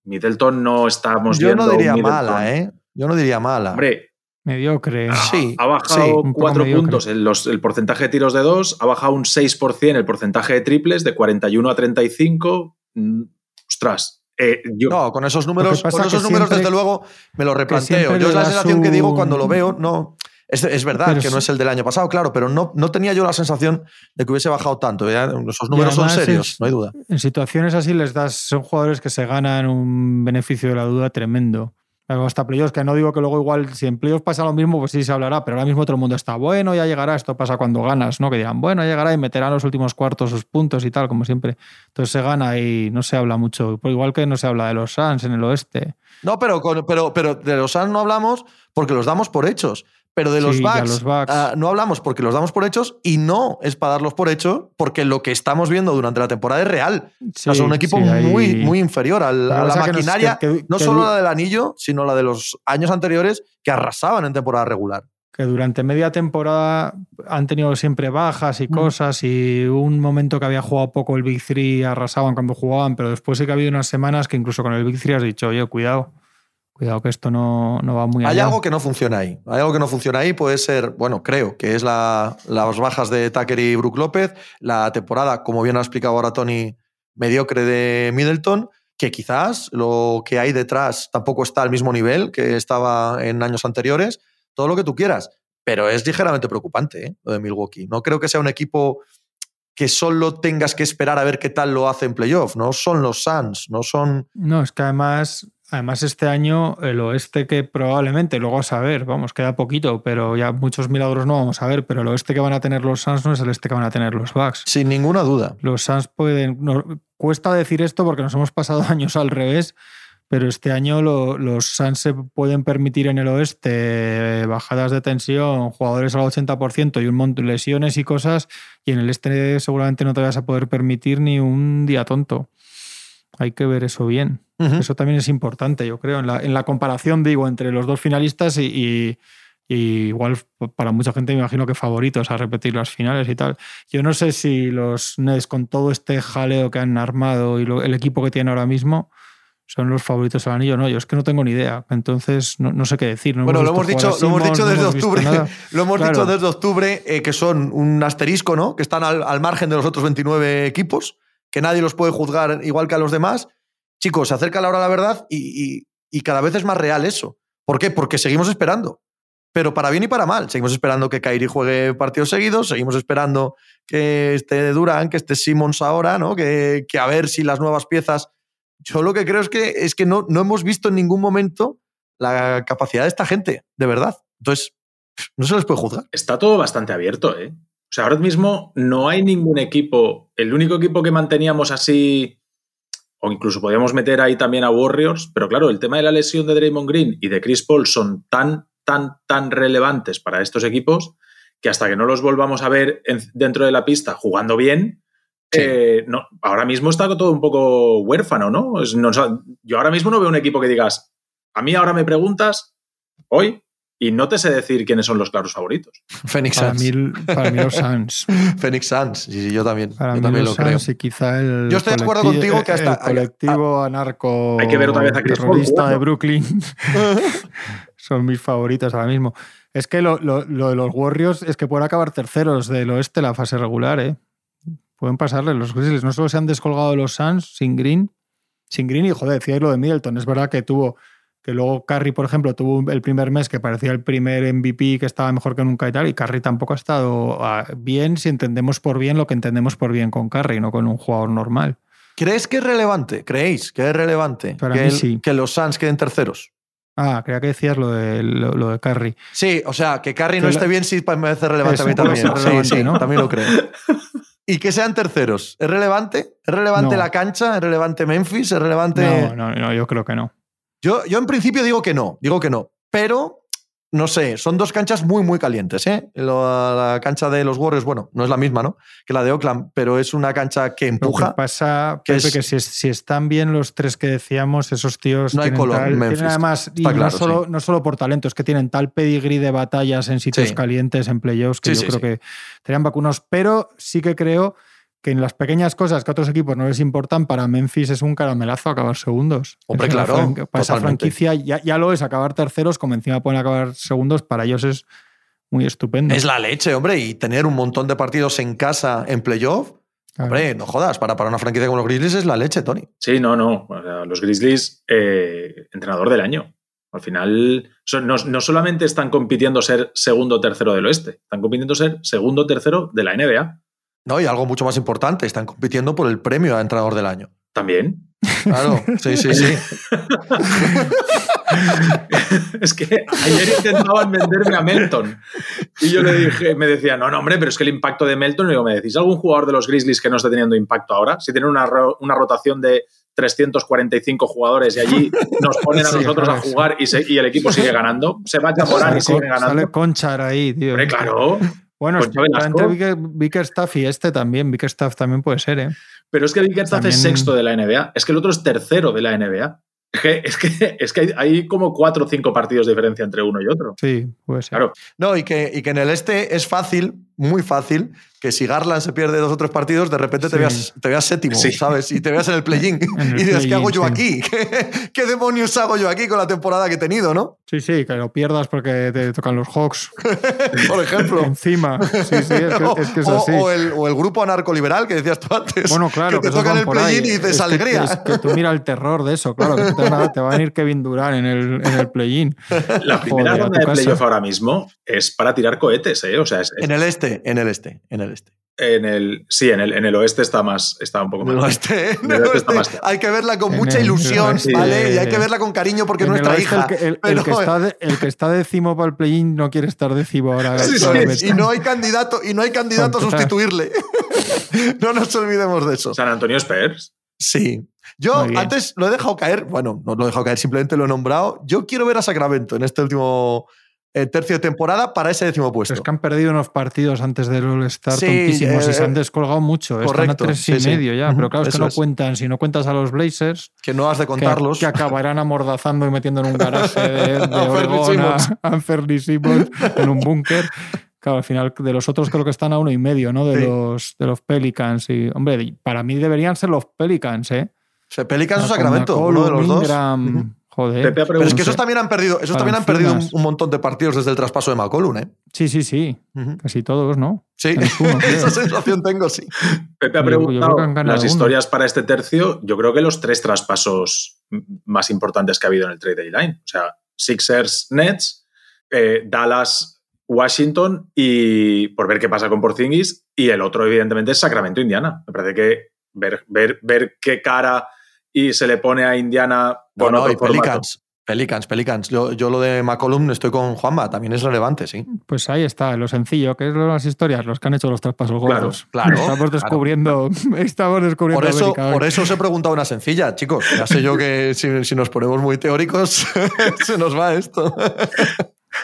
Middleton no estamos Yo viendo. no un diría mala, ¿eh? Yo no diría mala. Hombre, Mediocre. Sí, ha bajado sí, cuatro puntos los- el porcentaje de tiros de dos, ha bajado un 6% el porcentaje de triples, de 41 a 35. Mm, Ostras, eh, yo, No, con esos números, con esos números siempre- desde luego, me lo replanteo. Yo es la sensación que digo cuando lo veo, no. Es, es verdad Pero que no es el del año pasado, claro, pero no, no tenía yo la sensación de que hubiese bajado tanto. ya, Esos números son serios, es- no hay duda. En situaciones así les das, son jugadores que se ganan un beneficio de la duda tremendo. Hasta playoffs, que no digo que luego igual, si en playoffs pasa lo mismo, pues sí se hablará, pero ahora mismo todo el mundo está, bueno, ya llegará, esto pasa cuando ganas, ¿no? Que dirán, bueno, ya llegará y meterán los últimos cuartos sus puntos y tal, como siempre. Entonces se gana y no se habla mucho, Pues igual que no se habla de los Suns en el oeste. No, pero, pero, pero de los Suns no hablamos porque los damos por hechos. Pero de los Sí, los ah, no hablamos porque los damos por hechos y no es para darlos por hechos porque lo que estamos viendo durante la temporada es real. O sea, son un equipo sí, muy, muy inferior al- a la que maquinaria, que- que- no solo la del anillo, sino la de los años anteriores que arrasaban en temporada regular. que durante media temporada han tenido siempre bajas Mm. y cosas y un momento que había jugado poco el Big Three arrasaban cuando jugaban, pero después sí que ha habido unas semanas que incluso con el Big Three has dicho, oye, cuidado, cuidado que esto no, no va muy Hay allá. algo que no funciona ahí. Hay algo que no funciona ahí. Puede ser, bueno, creo que es la, las bajas de Tucker y Brook López, la temporada, como bien ha explicado ahora Tony, mediocre de Middleton, que quizás lo que hay detrás tampoco está al mismo nivel que estaba en años anteriores, todo lo que tú quieras. Pero es ligeramente preocupante ¿eh? lo de Milwaukee. No creo que sea un equipo que solo tengas que esperar a ver qué tal lo hace en playoff. No son los Suns, no son No, es que además, además este año el oeste que probablemente, luego a saber, vamos, queda poquito, pero ya muchos milagros no vamos a ver, pero el oeste que van a tener los Suns no es el este que van a tener los Bucks. sin ninguna duda. Los Suns pueden. no- cuesta decir esto porque nos hemos pasado años al revés, pero este año lo- los Suns se pueden permitir en el oeste eh, bajadas de tensión, jugadores al 80% y un montón de lesiones y cosas, y en el este seguramente no te vas a poder permitir ni un día tonto. Hay que ver eso bien. Eso también es importante, yo creo, en la, en la comparación, digo, entre los dos finalistas y, y- y igual para mucha gente me imagino que favoritos a repetir las finales y tal. Yo no sé si los Nets, con todo este jaleo que han armado y lo- el equipo que tienen ahora mismo, son los favoritos al anillo. No, yo es que no tengo ni idea. Entonces, no, no sé qué decir. No Bueno, lo hemos, dicho, lo hemos dicho no desde hemos octubre. Lo hemos Claro. dicho desde octubre eh, que son un asterisco, ¿no? Que están al, al margen de los otros 29 equipos, que nadie los puede juzgar igual que a los demás. Chicos, se acerca la hora de la verdad y, y- cada vez es más real eso. ¿Por qué? Porque seguimos esperando. Pero para bien y para mal. Seguimos esperando que Kairi juegue partidos seguidos, seguimos esperando que esté Durán, que esté Simmons ahora, ¿no? Que, que a ver si las nuevas piezas. Yo lo que creo es que, es que no, no hemos visto en ningún momento la capacidad de esta gente, de verdad. Entonces, no se les puede juzgar. Está todo bastante abierto, ¿eh? O sea, ahora mismo no hay ningún equipo. El único equipo que manteníamos así, o incluso podíamos meter ahí también a Warriors, pero claro, el tema de la lesión de Draymond Green y de Chris Paul son tan, tan, tan relevantes para estos equipos que hasta que no los volvamos a ver en- dentro de la pista jugando bien, Sí. eh, no, ahora mismo está todo un poco huérfano, ¿no? Es- no yo ahora mismo no veo un equipo que digas, a mí ahora me preguntas, hoy, y no te sé decir quiénes son los claros favoritos. Phoenix Para Suns. mí, para mí los Suns. Phoenix Suns. Sí, sí, yo también. Para yo mí también lo los creo. Suns y quizá el. Yo estoy de acuerdo colectivo- contigo que hasta- El colectivo anarco. Hay que ver otra vez a Chris Paul terrorista de jugando. Brooklyn. son mis favoritos ahora mismo. Es que lo, lo- lo de los Warriors es que pueden acabar terceros del oeste la fase regular, ¿eh? Pueden pasarle los Grizzlies. No solo se han descolgado de los Suns sin Green, sin Green y joder, decíais lo de Middleton. Es verdad que tuvo, que luego Curry, por ejemplo, tuvo el primer mes que parecía el primer MVP que estaba mejor que nunca y tal, y Curry tampoco ha estado ah, bien si entendemos por bien lo que entendemos por bien con Curry, no con un jugador normal. ¿Crees que es relevante? ¿Creéis que es relevante Para que, mí el- sí. que los Suns queden terceros? Ah, creía que decías lo de, lo, lo de Curry. Sí, o sea, que Curry no esté bien sí me parece relevante a mí también. ser Sí, relevante, sí, ¿no? también lo creo. Y que sean terceros. ¿Es relevante? ¿Es relevante No. la cancha? ¿Es relevante Memphis? ¿Es relevante...? No, no, no, yo creo que no. Yo, yo en principio digo que no, digo que no. Pero, no sé, son dos canchas muy, muy calientes. ¿eh? Lo- la cancha de los Warriors, bueno, no es la misma, ¿no? Que la de Oakland, pero es una cancha que Lo empuja. que pasa, que Pepe, es- que si, si están bien los tres que decíamos, esos tíos No hay tienen, color tal- en tienen Memphis, además, y está no, solo, sí. no solo por talento, es que tienen tal pedigrí de batallas en sitios Sí. calientes, en playoffs, que Sí, yo creo que serían vacunos. Pero sí que creo que en las pequeñas cosas que a otros equipos no les importan, para Memphis es un caramelazo acabar segundos. Hombre, Es claro, fran- Para esa franquicia ya, ya lo es, acabar terceros, como encima pueden acabar segundos, para ellos es muy estupendo. Es la leche, hombre, y tener un montón de partidos en casa en playoff. Claro. Hombre, no jodas, para, para una franquicia como los Grizzlies es la leche, Tony. Sí, no, no. O sea, los Grizzlies, eh, entrenador del año. Al final, no, no solamente están compitiendo ser segundo o tercero del oeste, están compitiendo ser segundo o tercero de la NBA. No, y algo mucho más importante, están compitiendo por el premio a entrenador del año. También. Claro, sí, sí, sí. es que ayer intentaban venderme a Melton. Y yo le dije, me decía, no, no, hombre, pero es que el impacto de Melton, y digo, ¿me decís algún jugador de los Grizzlies que no esté teniendo impacto ahora? Si tienen una, una rotación de 345 jugadores y allí nos ponen a Sí, nosotros a sí. jugar y, se- y el equipo sigue ganando, se va a Morán y siguen ganando. sale Conchar ahí, tío. Hombre, claro. Bueno, entre Vicker- Bickerstaff y este también. Bickerstaff también puede ser, ¿eh? Pero es que Bickerstaff es También- sexto de la NBA. Es que el otro es tercero de la NBA. Es que, es que, es que hay, hay como cuatro o cinco partidos de diferencia entre uno y otro. Sí, puede ser. Claro. No, y que, y que en el este es fácil, muy fácil, que si Garland se pierde dos o tres partidos, de repente te, veas, te veas séptimo, Sí. ¿sabes? Y te veas en el play-in. Y dices, ¿qué hago yo aquí? ¿Qué, qué demonios hago yo aquí con la temporada que he tenido, no? Sí, sí, que lo pierdas porque te tocan los Hawks Por ejemplo. encima. Sí, sí, es que o, es, que es o- así. o el, o el grupo anarcoliberal que decías tú antes. Bueno, claro, que te tocan van el play-in y dices alegría. es que tú mira el terror de eso, claro, que te, van a- te va a venir Kevin Durant en el, en el play-in. La primera Joder, ronda de playoff ahora mismo es para tirar cohetes, ¿eh? O sea, es- es- En el este, en el este, en el este. en el, sí, en el, en el oeste está más, está un poco En el más. oeste, en En el oeste más- Hay que verla con En mucha el- ilusión, ¿vale? Y hay eh, que verla con cariño porque es En el nuestra hija. El que, Pero- está de- el que está décimo para el play-in no quiere estar décimo ahora. Sí, sí, y no hay candidato, y no hay candidato a sustituirle. no nos olvidemos de eso. San Antonio Spurs. Sí. Yo antes lo he dejado caer, bueno, no lo he dejado caer, simplemente lo he nombrado. Yo quiero ver a Sacramento en este último eh, tercio de temporada para ese décimo puesto. Es que han perdido unos partidos antes del All-Star Sí, tontísimos eh, y se han descolgado mucho. Están a correcto, tres y sí. medio ya. Pero claro, es que no es. cuentan. Si no cuentas a los Blazers, Que no has de contarlos. que acabarán amordazando y metiendo en un garaje de, de Oregón a, a en un búnker. Claro, al final de los otros creo que están a uno y medio, ¿no? De, los, de los Pelicans. Y, hombre, para mí deberían ser los Pelicans, ¿eh? Se Pelicans o Sacramento, uno de los dos. Ingram, Ujú. Joder. Pepe ha Pero es que esos también han perdido, esos también han perdido un, montón de partidos desde el traspaso de McCollum, ¿eh? Sí, sí, sí. Casi todos, ¿no? Sí, esa sensación tengo, sí. Pepe ha Yo- yo creo preguntado las uno. historias para este tercio. Yo creo que los tres traspasos más importantes que ha habido en el trade deadline. O sea, Sixers, Nets, eh, Dallas, Washington y por ver qué pasa con Porzingis. Y el otro, evidentemente, es Sacramento, Indiana. Me parece que ver, ver, ver qué cara y se le pone a Indiana otro y. Pelicans. Pelicans, Pelicans. Yo, yo lo de McCollum estoy con Juanma, también es relevante, sí. Pues ahí está, lo sencillo, que es lo de las historias, los que han hecho los traspasos gordos. claro, Estamos claro. descubriendo, estamos descubriendo Por eso, América por eso os he preguntado una sencilla, chicos. Ya sé yo que si, si nos ponemos muy teóricos, se nos va esto.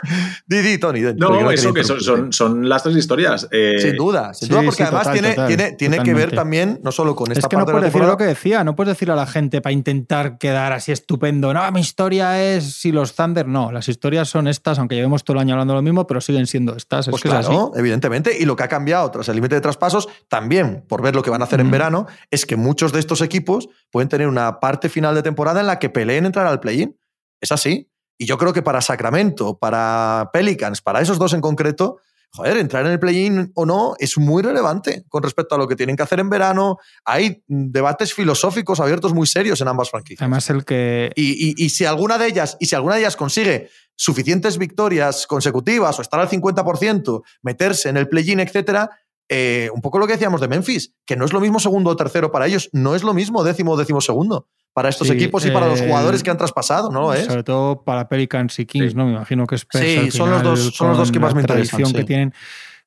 Didi, Tony. Tony, No, eso que son, son, son las tres historias. Eh, Sin duda, sin sí, duda, porque sí, además total, tiene, total, tiene, tiene que ver también, no solo con esta Es que no parte de la puedes decir lo que decía, no puedes decir a la gente para intentar quedar así estupendo. No, mi historia es si los Thunder. No, las historias son estas, aunque llevemos todo el año hablando lo mismo, pero siguen siendo estas. Pues es que es así. claro, evidentemente. Y lo que ha cambiado tras el límite de traspasos, también por ver lo que van a hacer en Ujú. verano, es que muchos de estos equipos pueden tener una parte final de temporada en la que peleen entrar al play-in. Es así. Y yo creo que para Sacramento, para Pelicans, para esos dos en concreto, joder, entrar en el play-in o no es muy relevante con respecto a lo que tienen que hacer en verano. Hay debates filosóficos abiertos muy serios en ambas franquicias. Además, el que. Y, si alguna de ellas, y si alguna de ellas consigue suficientes victorias consecutivas o estar al 50%, meterse en el play-in, etcétera, eh, un poco lo que decíamos de Memphis, que no es lo mismo segundo o tercero para ellos, no es lo mismo décimo o décimo segundo para estos equipos y para los jugadores eh, que han traspasado, ¿no? es? Sobre todo para Pelicans y Kings, ¿no? Me imagino que es Sí, son, los dos, son los dos que más me interesan. que tienen.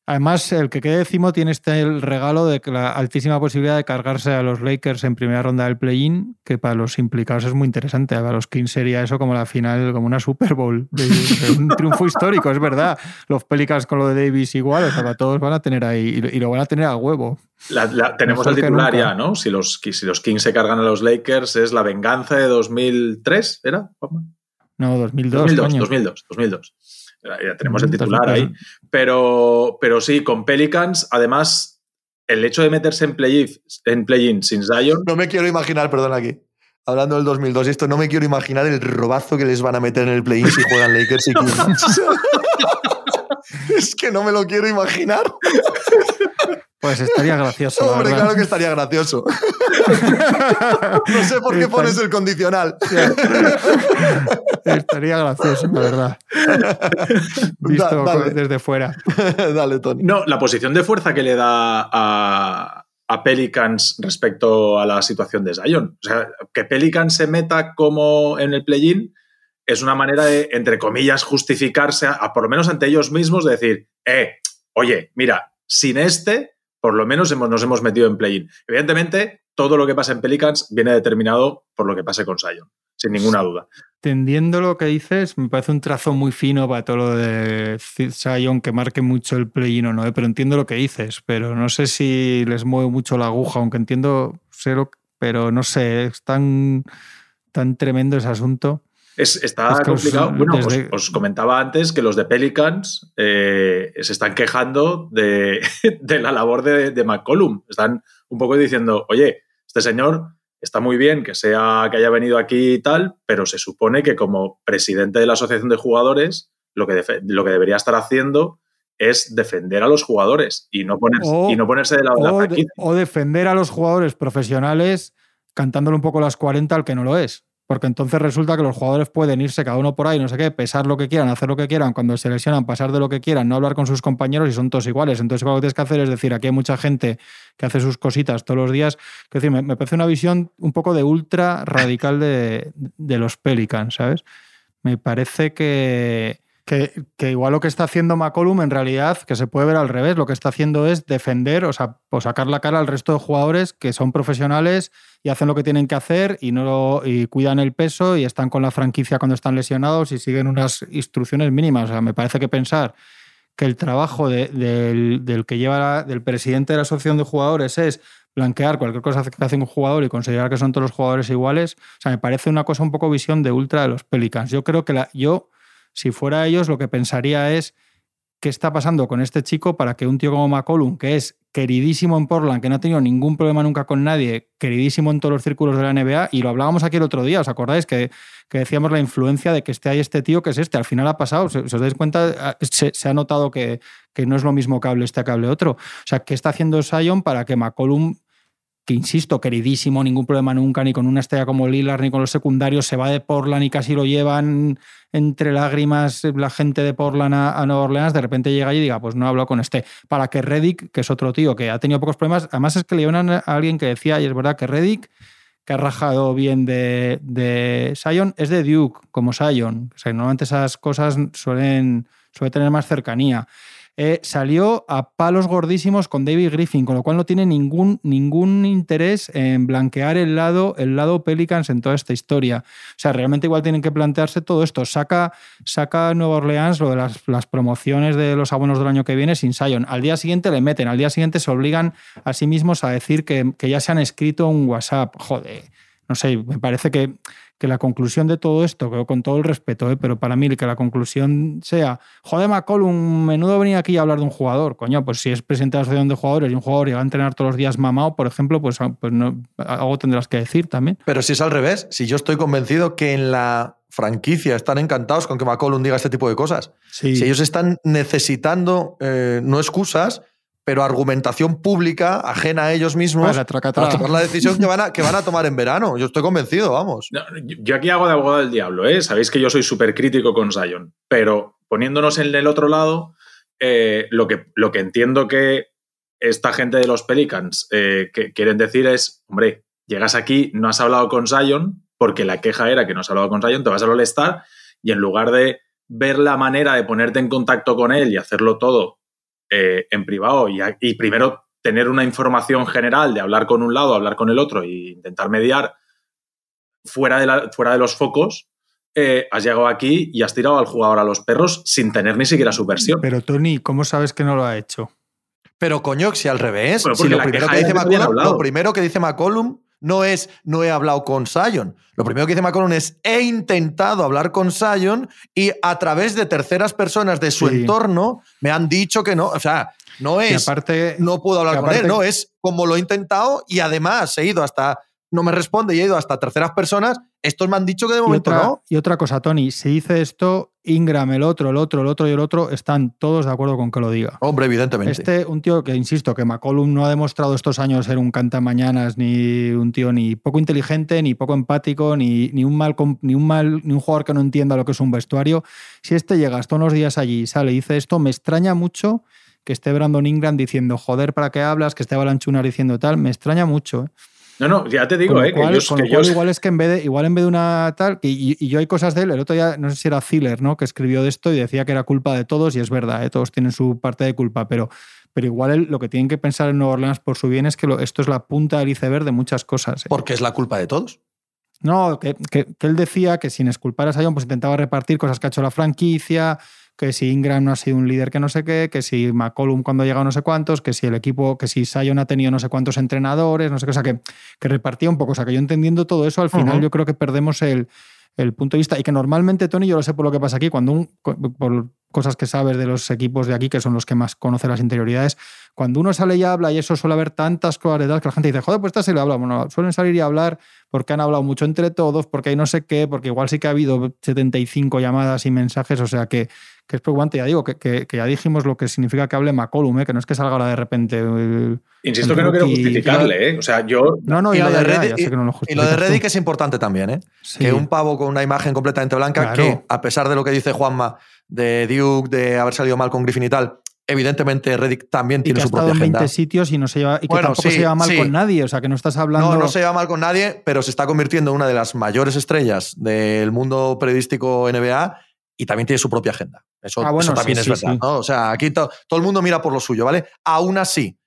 Además, el que quede décimo tiene este el regalo de la altísima posibilidad de cargarse a los Lakers en primera ronda del play-in, que para los implicados es muy interesante. Para los Kings sería eso como la final, como una Super Bowl, un triunfo histórico, es verdad. Los Pelicans con lo de Davis igual, o sea, todos van a tener ahí, y lo van a tener a huevo. tenemos el titular ya, ¿no? Si los, si los Kings se cargan a los Lakers, es la venganza de 2003, ¿era? No, 2002. 2002, 2002, 2002. Ya tenemos el titular ahí. Pero, pero sí, con Pelicans, además, el hecho de meterse en play-in en play sin Zion. No me quiero imaginar, perdón, aquí. Hablando del 2002, esto no me quiero imaginar el robazo que les van a meter en el play-in si juegan Lakers y Kings. es que no me lo quiero imaginar. Pues estaría gracioso. Hombre, claro que estaría gracioso. no sé por qué pones el condicional. estaría gracioso, la verdad. Visto desde fuera. Dale, Tony. No, la posición de fuerza que le da a, Pelicans respecto a la situación de Zion. O sea, que Pelicans se meta como en el play-in es una manera de, entre comillas, justificarse, a, por lo menos ante ellos mismos, de decir, eh, oye, mira, sin este por lo menos nos hemos metido en play-in. Evidentemente, todo lo que pasa en Pelicans viene determinado por lo que pase con Sion, sin ninguna duda. Entendiendo lo que dices, me parece un trazo muy fino para todo lo de Sion que marque mucho el play-in o no, ¿eh? pero entiendo lo que dices, pero no sé si les mueve mucho la aguja, aunque entiendo, cero, pero no sé, es tan, tan tremendo ese asunto. Es, está complicado. bueno, os, comentaba antes que los de Pelicans eh, se están quejando de, la labor de, McCollum. Están un poco diciendo, oye, este señor está muy bien que sea que haya venido aquí y tal, pero se supone que como presidente de la asociación de jugadores, lo que, lo que debería estar haciendo es defender a los jugadores y no, ponerse, y no ponerse de lado de la franquicia. o defender a los jugadores profesionales cantándole un poco las 40 al que no lo es. Porque entonces resulta que los jugadores pueden irse cada uno por ahí, no sé qué, pesar lo que quieran, hacer lo que quieran, cuando se lesionan, pasar de lo que quieran, no hablar con sus compañeros y son todos iguales. Entonces, lo que tienes que hacer es decir, aquí hay mucha gente que hace sus cositas todos los días. Es decir, me, me parece una visión un poco de ultra radical de, de los Pelicans, ¿sabes? Me parece que, que, igual lo que está haciendo McCollum en realidad, que se puede ver al revés, lo que está haciendo es defender, o sea, sacar la cara al resto de jugadores que son profesionales y hacen lo que tienen que hacer y, no y cuidan el peso y están con la franquicia cuando están lesionados y siguen unas instrucciones mínimas. O sea, me parece que pensar que el trabajo del, que lleva del presidente de la asociación de jugadores es blanquear cualquier cosa que hace un jugador y considerar que son todos los jugadores iguales, o sea, me parece una cosa un poco visión de ultra de los Pelicans. Yo creo que la, yo si fuera ellos, lo que pensaría es qué está pasando con este chico para que un tío como McCollum, que es queridísimo en Portland, que no ha tenido ningún problema nunca con nadie, queridísimo en todos los círculos de la NBA, y lo hablábamos aquí el otro día, ¿os acordáis? Que, decíamos la influencia de que esté ahí este tío que es este. Al final ha pasado, si os dais cuenta, se, ha notado que, que, no es lo mismo cable este cable otro. O sea, ¿qué está haciendo Sion para que McCollum que insisto, queridísimo, ningún problema nunca, ni con una estrella como Lillard, ni con los secundarios, se va de Portland y casi lo llevan entre lágrimas la gente de Portland a, Nueva Orleans, de repente llega y diga, pues no hablo con este. Para que Reddick, que es otro tío que ha tenido pocos problemas, además es que le a alguien que decía, y es verdad que Reddick, que ha rajado bien de, de Sion, es de Duke, como Sion. O sea, normalmente esas cosas suelen, suelen tener más cercanía. Eh, salió a palos gordísimos con David Griffin, con lo cual no tiene ningún, ningún interés en blanquear el lado, el lado Pelicans en toda esta historia. O sea, realmente igual tienen que plantearse todo esto. Saca, saca Nueva Orleans lo de las, promociones de los abonos del año que viene sin Sion. Al día siguiente le meten, al día siguiente se obligan a sí mismos a decir que, que ya se han escrito un WhatsApp. Joder, no sé, me parece que que la conclusión de todo esto, con todo el respeto, ¿eh? pero para mí que la conclusión sea, joder, McCollum, menudo venir aquí a hablar de un jugador. Coño, pues si es presidente de la asociación de jugadores y un jugador llega a entrenar todos los días mamado, por ejemplo, pues, pues no, algo tendrás que decir también. Pero si es al revés, si yo estoy convencido que en la franquicia están encantados con que McCollum diga este tipo de cosas. Sí. Si ellos están necesitando, eh, no excusas, pero argumentación pública ajena a ellos mismos Para para tomar la decisión que van, a, que van a tomar en verano. Yo estoy convencido, vamos. No, yo- aquí hago de abogado del diablo, ¿eh? Sabéis que yo soy súper crítico con Zion, pero poniéndonos en el otro lado, eh, lo, que, lo que entiendo que esta gente de los Pelicans eh, que quieren decir es, hombre, llegas aquí, no has hablado con Zion, porque la queja era que no has hablado con Zion, te vas al All-Star y en lugar de ver la manera de ponerte en contacto con él y hacerlo todo eh, en privado y, primero tener una información general de hablar con un lado, hablar con el otro e intentar mediar fuera de, la- fuera de los focos, eh, has llegado aquí y has tirado al jugador a los perros sin tener ni siquiera su versión. Pero Tony, ¿cómo sabes que no lo ha hecho? Pero coño, si al revés, si lo primero, que dice McCollum, lo primero que dice McCollum no es no he hablado con Sion. Lo primero que dice McCollum es he intentado hablar con Sion y a través de terceras personas de su Sí. entorno me han dicho que no. O sea, no es aparte, no puedo hablar con él, no, es como lo he intentado y además he ido hasta, no me responde y he ido hasta terceras personas. Estos me han dicho que de y momento otra, no. y otra cosa, Tony, si dice esto, Ingram, el otro, el otro, el otro y el otro, están todos de acuerdo con que lo diga. Hombre, evidentemente. Este, un tío que, insisto, que McCollum no ha demostrado estos años ser un cantamañanas, ni un tío ni poco inteligente, ni poco empático, ni, ni, un mal, ni, un mal, ni un jugador que no entienda lo que es un vestuario. Si este llega todos los días allí y sale y dice esto, me extraña mucho que esté Brandon Ingram diciendo, joder, ¿para qué hablas? Que esté Balanchunar diciendo tal. Me extraña mucho. ¿eh? No, no, ya te digo, con lo eh, cual, que yo, con que lo yo- cual igual es que en vez de, igual en vez de una tal, que- y, y yo hay cosas de él, el otro día, no sé si era Ziller, ¿no? Que escribió de esto y decía que era culpa de todos, y es verdad, ¿eh? todos tienen su parte de culpa, pero, pero igual él- lo que tienen que pensar en Nueva Orleans por su bien es que lo- esto es la punta del iceberg de muchas cosas. ¿eh? Porque es la culpa de todos. No, que, que- que él decía que sin esculpar a Sion, pues intentaba repartir cosas que ha hecho la franquicia, que si Ingram no ha sido un líder que no sé qué, que si McCollum cuando ha llegado no sé cuántos, que si el equipo, que si Sion ha tenido no sé cuántos entrenadores, no sé qué, o sea, que, que repartía un poco. O sea, que yo entendiendo todo eso, al final yo creo que perdemos el, el punto de vista. Y que normalmente, Tony, yo lo sé por lo que pasa aquí, cuando un, por cosas que sabes de los equipos de aquí, que son los que más conocen las interioridades, cuando uno sale y habla, y eso suele haber tantas cosas de tal que la gente dice, joder, pues esta se le habla. Bueno, suelen salir y hablar porque han hablado mucho entre todos, porque hay no sé qué, porque igual sí que ha habido 75 llamadas y mensajes, o sea que, que es preocupante. Ya digo, que, que- que ya dijimos lo que significa que hable McCollum, ¿eh? que no es que salga ahora de repente. el- insisto el que no quiero justificarle, ¿eh? O sea, yo No, no, Y ya, lo de ya, ya, Reddick- ya sé que no lo Y lo de. Reddick es importante también, ¿eh? Sí. Que un pavo con una imagen completamente blanca, Claro. que a pesar de lo que dice Juanma de Duke, de haber salido mal con Griffin y tal, evidentemente Reddick también y tiene que ha su estado propia en 20 agenda. sitios y no se lleva y que Bueno, tampoco sí, se lleva mal sí. con nadie, o sea que no estás hablando No, no se lleva mal con nadie, pero se está convirtiendo en una de las mayores estrellas del mundo periodístico NBA y también tiene su propia agenda. Eso, Ah, bueno, eso también sí, es sí, verdad. sí. ¿no? O sea, aquí to- todo el mundo mira por lo suyo, ¿vale? Aún así,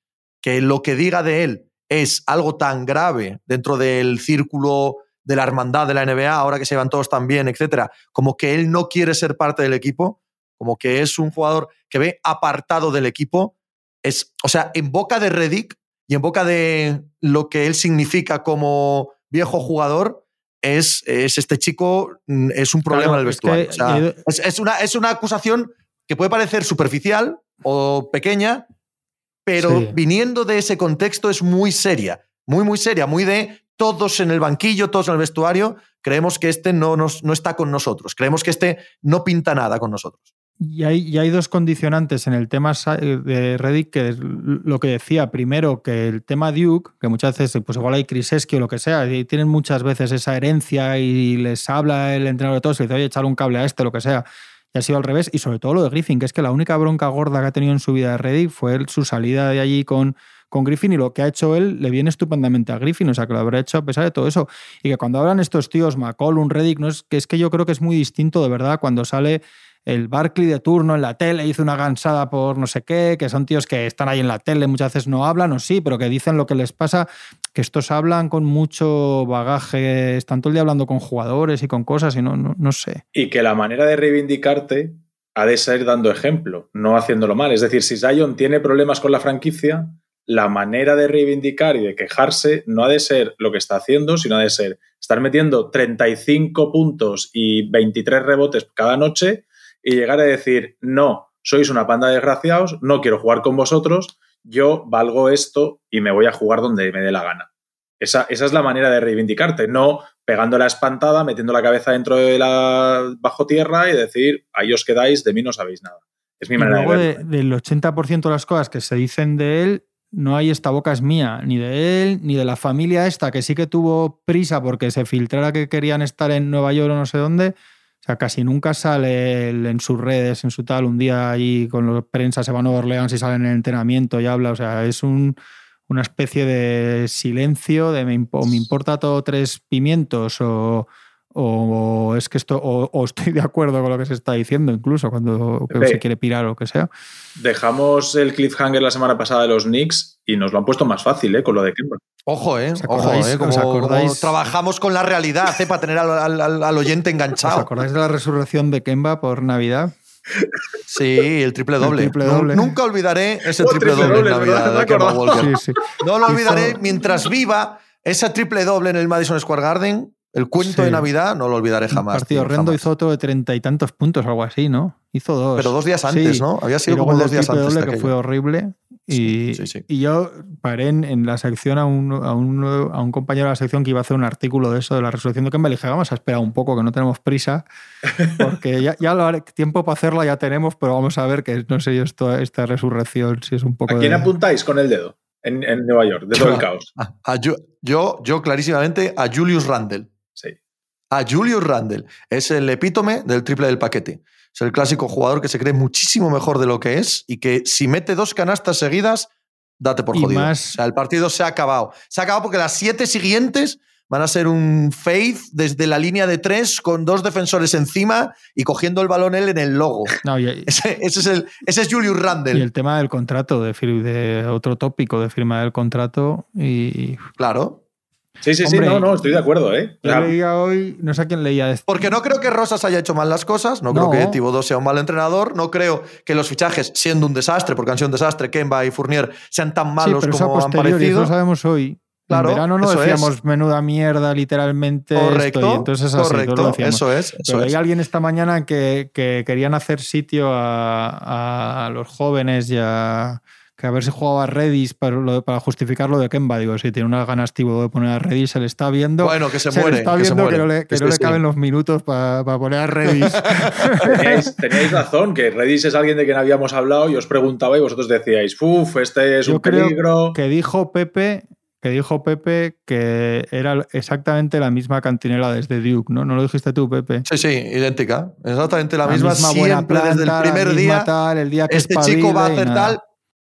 que lo que diga de él es algo tan grave dentro del círculo de la hermandad de la NBA, ahora que se llevan todos tan bien, etcétera, como que él no quiere ser parte del equipo, como que es un jugador que ve apartado del equipo, es, o sea, en boca de Reddick y en boca de lo que él significa como viejo jugador, es, es este chico, mm, es un problema Claro, en el es que- vestuario. O sea, y- es, es una, es una acusación que puede parecer superficial o pequeña, pero Sí. viniendo de ese contexto es muy seria, muy, muy seria, muy de todos en el banquillo, todos en el vestuario, creemos que este no, nos, no está con nosotros, creemos que este no pinta nada con nosotros. Y hay, y hay dos condicionantes en el tema eh, de Reddick, que es lo que decía. Primero, que el tema Duke, que muchas veces, pues igual hay Kriseski o lo que sea, y tienen muchas veces esa herencia y les habla el entrenador de todos y dice, oye, echar un cable a este, lo que sea. Y ha sido al revés. Y sobre todo lo de Griffin, que es que la única bronca gorda que ha tenido en su vida de Reddick fue su salida de allí con, con Griffin y lo que ha hecho él le viene estupendamente a Griffin, o sea que lo habrá hecho a pesar de todo eso. Y que cuando hablan estos tíos, McCollum, Reddick, no es que es que yo creo que es muy distinto de verdad cuando sale el Barkley de turno en la tele hizo una gansada por no sé qué, que son tíos que están ahí en la tele, muchas veces no hablan, o sí, pero que dicen lo que les pasa, que estos hablan con mucho bagaje, están todo el día hablando con jugadores y con cosas y no, no, no sé. Y que la manera de reivindicarte ha de ser dando ejemplo, no haciéndolo mal. Es decir, si Zion tiene problemas con la franquicia, la manera de reivindicar y de quejarse no ha de ser lo que está haciendo, sino ha de ser estar metiendo 35 puntos y 23 rebotes cada noche y llegar a decir, no, sois una panda de desgraciados, no quiero jugar con vosotros, yo valgo esto y me voy a jugar donde me dé la gana. Esa, esa es la manera de reivindicarte, no pegando la espantada, metiendo la cabeza dentro de la bajo tierra y decir, ahí os quedáis, de mí no sabéis nada. Es mi Y manera de luego verlo. de- del 80% de las cosas que se dicen de él, no hay esta boca es mía, ni de él, ni de la familia esta, que sí que tuvo prisa porque se filtrara que querían estar en Nueva York o no sé dónde. O sea, casi nunca sale él en sus redes, en su tal, un día allí con la prensa se va a Nueva Orleans y sale en el entrenamiento y habla. O sea, es un, una especie de silencio de me, o me importa todo tres pimientos o, o es que esto o, o estoy de acuerdo con lo que se está diciendo incluso cuando Pepe. se quiere pirar o lo que sea. Dejamos el cliffhanger la semana pasada de los Knicks y nos lo han puesto más fácil, ¿eh? Con lo de Kemba. Ojo, ¿eh? ¿Os Ojo, ¿eh? Como, os acordáis- como trabajamos con la realidad, ¿eh? Para tener al, al- al- oyente ¿Os enganchado. acordáis de la resurrección de Kemba por Navidad? Sí, el triple doble. triple. Nunca olvidaré ese Oh, triple, triple doble en doble. Navidad No de Kemba acordaba. Walker. Sí, sí. No lo olvidaré mientras viva ese triple doble en el Madison Square Garden. El cuento Sí. de Navidad no lo olvidaré Un jamás. partido tío, horrendo jamás. hizo otro de treinta y tantos puntos, algo así, ¿no? Hizo dos. Pero dos días antes, Sí. ¿no? Había Y sido como dos días antes. doble, que fue horrible. Y, Sí, sí, sí. y yo paré en, en la sección a un, a, un, a un compañero de la sección que iba a hacer un artículo de eso, de la resurrección de Kemba. Le dije, vamos a esperar un poco, que no tenemos prisa, porque ya, ya lo haré- tiempo para hacerla ya tenemos, pero vamos a ver que no sé yo esto, esta resurrección, si es un poco ¿A quién de... apuntáis con el dedo en, en Nueva York, de todo el caos? A- yo, yo clarísimamente a Julius Randle. A Julius Randle. Es el epítome del triple del paquete. Es el clásico jugador que se cree muchísimo mejor de lo que es y que si mete dos canastas seguidas, date por Y jodido. más- O sea, el partido se ha acabado. Se ha acabado porque las siete siguientes van a ser un fade desde la línea de tres con dos defensores encima y cogiendo el balón él en el logo. No, y, Ese, ese es, el, ese es Julius Randle. y el tema del contrato, de, de otro tópico de firma del contrato. Y Claro. Sí, sí, Hombre, sí, no, no, estoy de acuerdo, ¿eh? O yo sea, leía hoy, no sé a quién leía esto. Porque no creo que Rosas haya hecho mal las cosas, no, No. creo que Thibodeau sea un mal entrenador, no creo que los fichajes, siendo un desastre, porque han sido un desastre, Kemba y Fournier sean tan malos sí, pero eso como han eso parecido. lo sabemos hoy. Claro, en verano no eso decíamos es. menuda mierda, literalmente. Correcto, esto, y entonces es así, lo correcto, decíamos. eso es, Pero eso hay es. alguien esta mañana que, que querían hacer sitio a, a los jóvenes y a, que a ver si jugaba a Redis para, lo- para justificar lo de Kemba. Digo, si tiene unas ganas Thibodeau de poner a Redis, se le está viendo. Bueno, que se, se muere. le está que se viendo que, no le, que Sí, no le sí. caben los minutos para poner a Redis. teníais, teníais razón, que Redis es alguien de quien habíamos hablado y os preguntaba y vosotros decíais, uff, este es Yo un creo peligro. que dijo Pepe que dijo Pepe que era exactamente la misma cantinela desde Duke, ¿no? ¿No lo dijiste tú, Pepe? Sí, sí, idéntica. Exactamente la, misma, buena siempre desde el primer misma día. tal, el día que Este chico va a hacer tal.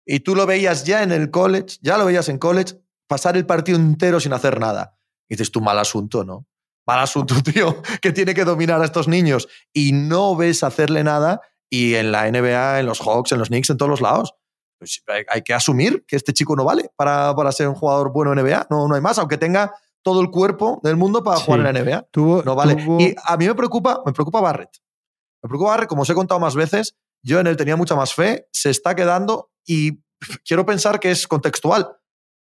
Y tú lo veías ya en el college, ya lo veías en college, pasar el partido entero sin hacer nada. Y dices tú, mal asunto, ¿no? Mal asunto, tío, que tiene que dominar a estos niños. Y no ves hacerle nada. Y en la NBA, en los Hawks, en los Knicks, en todos los lados. Pues hay, que asumir que este chico no vale para, para ser un jugador bueno en NBA. No, no hay más, aunque tenga todo el cuerpo del mundo para Sí. jugar en la NBA. Tuvo, No vale. tuvo- Y a mí me preocupa, me preocupa Barrett. Me preocupa Barrett, como os he contado más veces, yo en él tenía mucha más fe, se está quedando y quiero pensar que es contextual.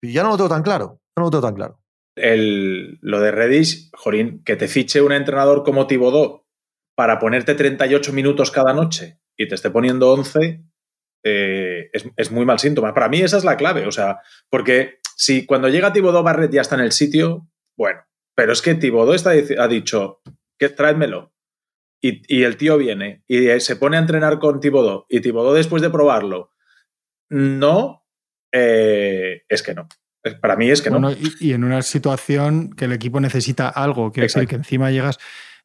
Y ya no lo tengo tan claro. No lo tengo tan claro. El, lo de Redis, Jorín, que te fiche un entrenador como Tibodó para ponerte 38 minutos cada noche y te esté poniendo 11, eh, es, es muy mal síntoma. Para mí esa es la clave, o sea, porque si cuando llega Tibodó Barrett ya está en el sitio, bueno, pero es que Tibodó está, ha dicho que tráedmelo. Y, y el tío viene y se pone a entrenar con Tibodó y Tibodó después de probarlo, no, eh, es que no. Para mí es que no. y, y en una situación que el equipo necesita algo, decir Exacto. que encima llegas.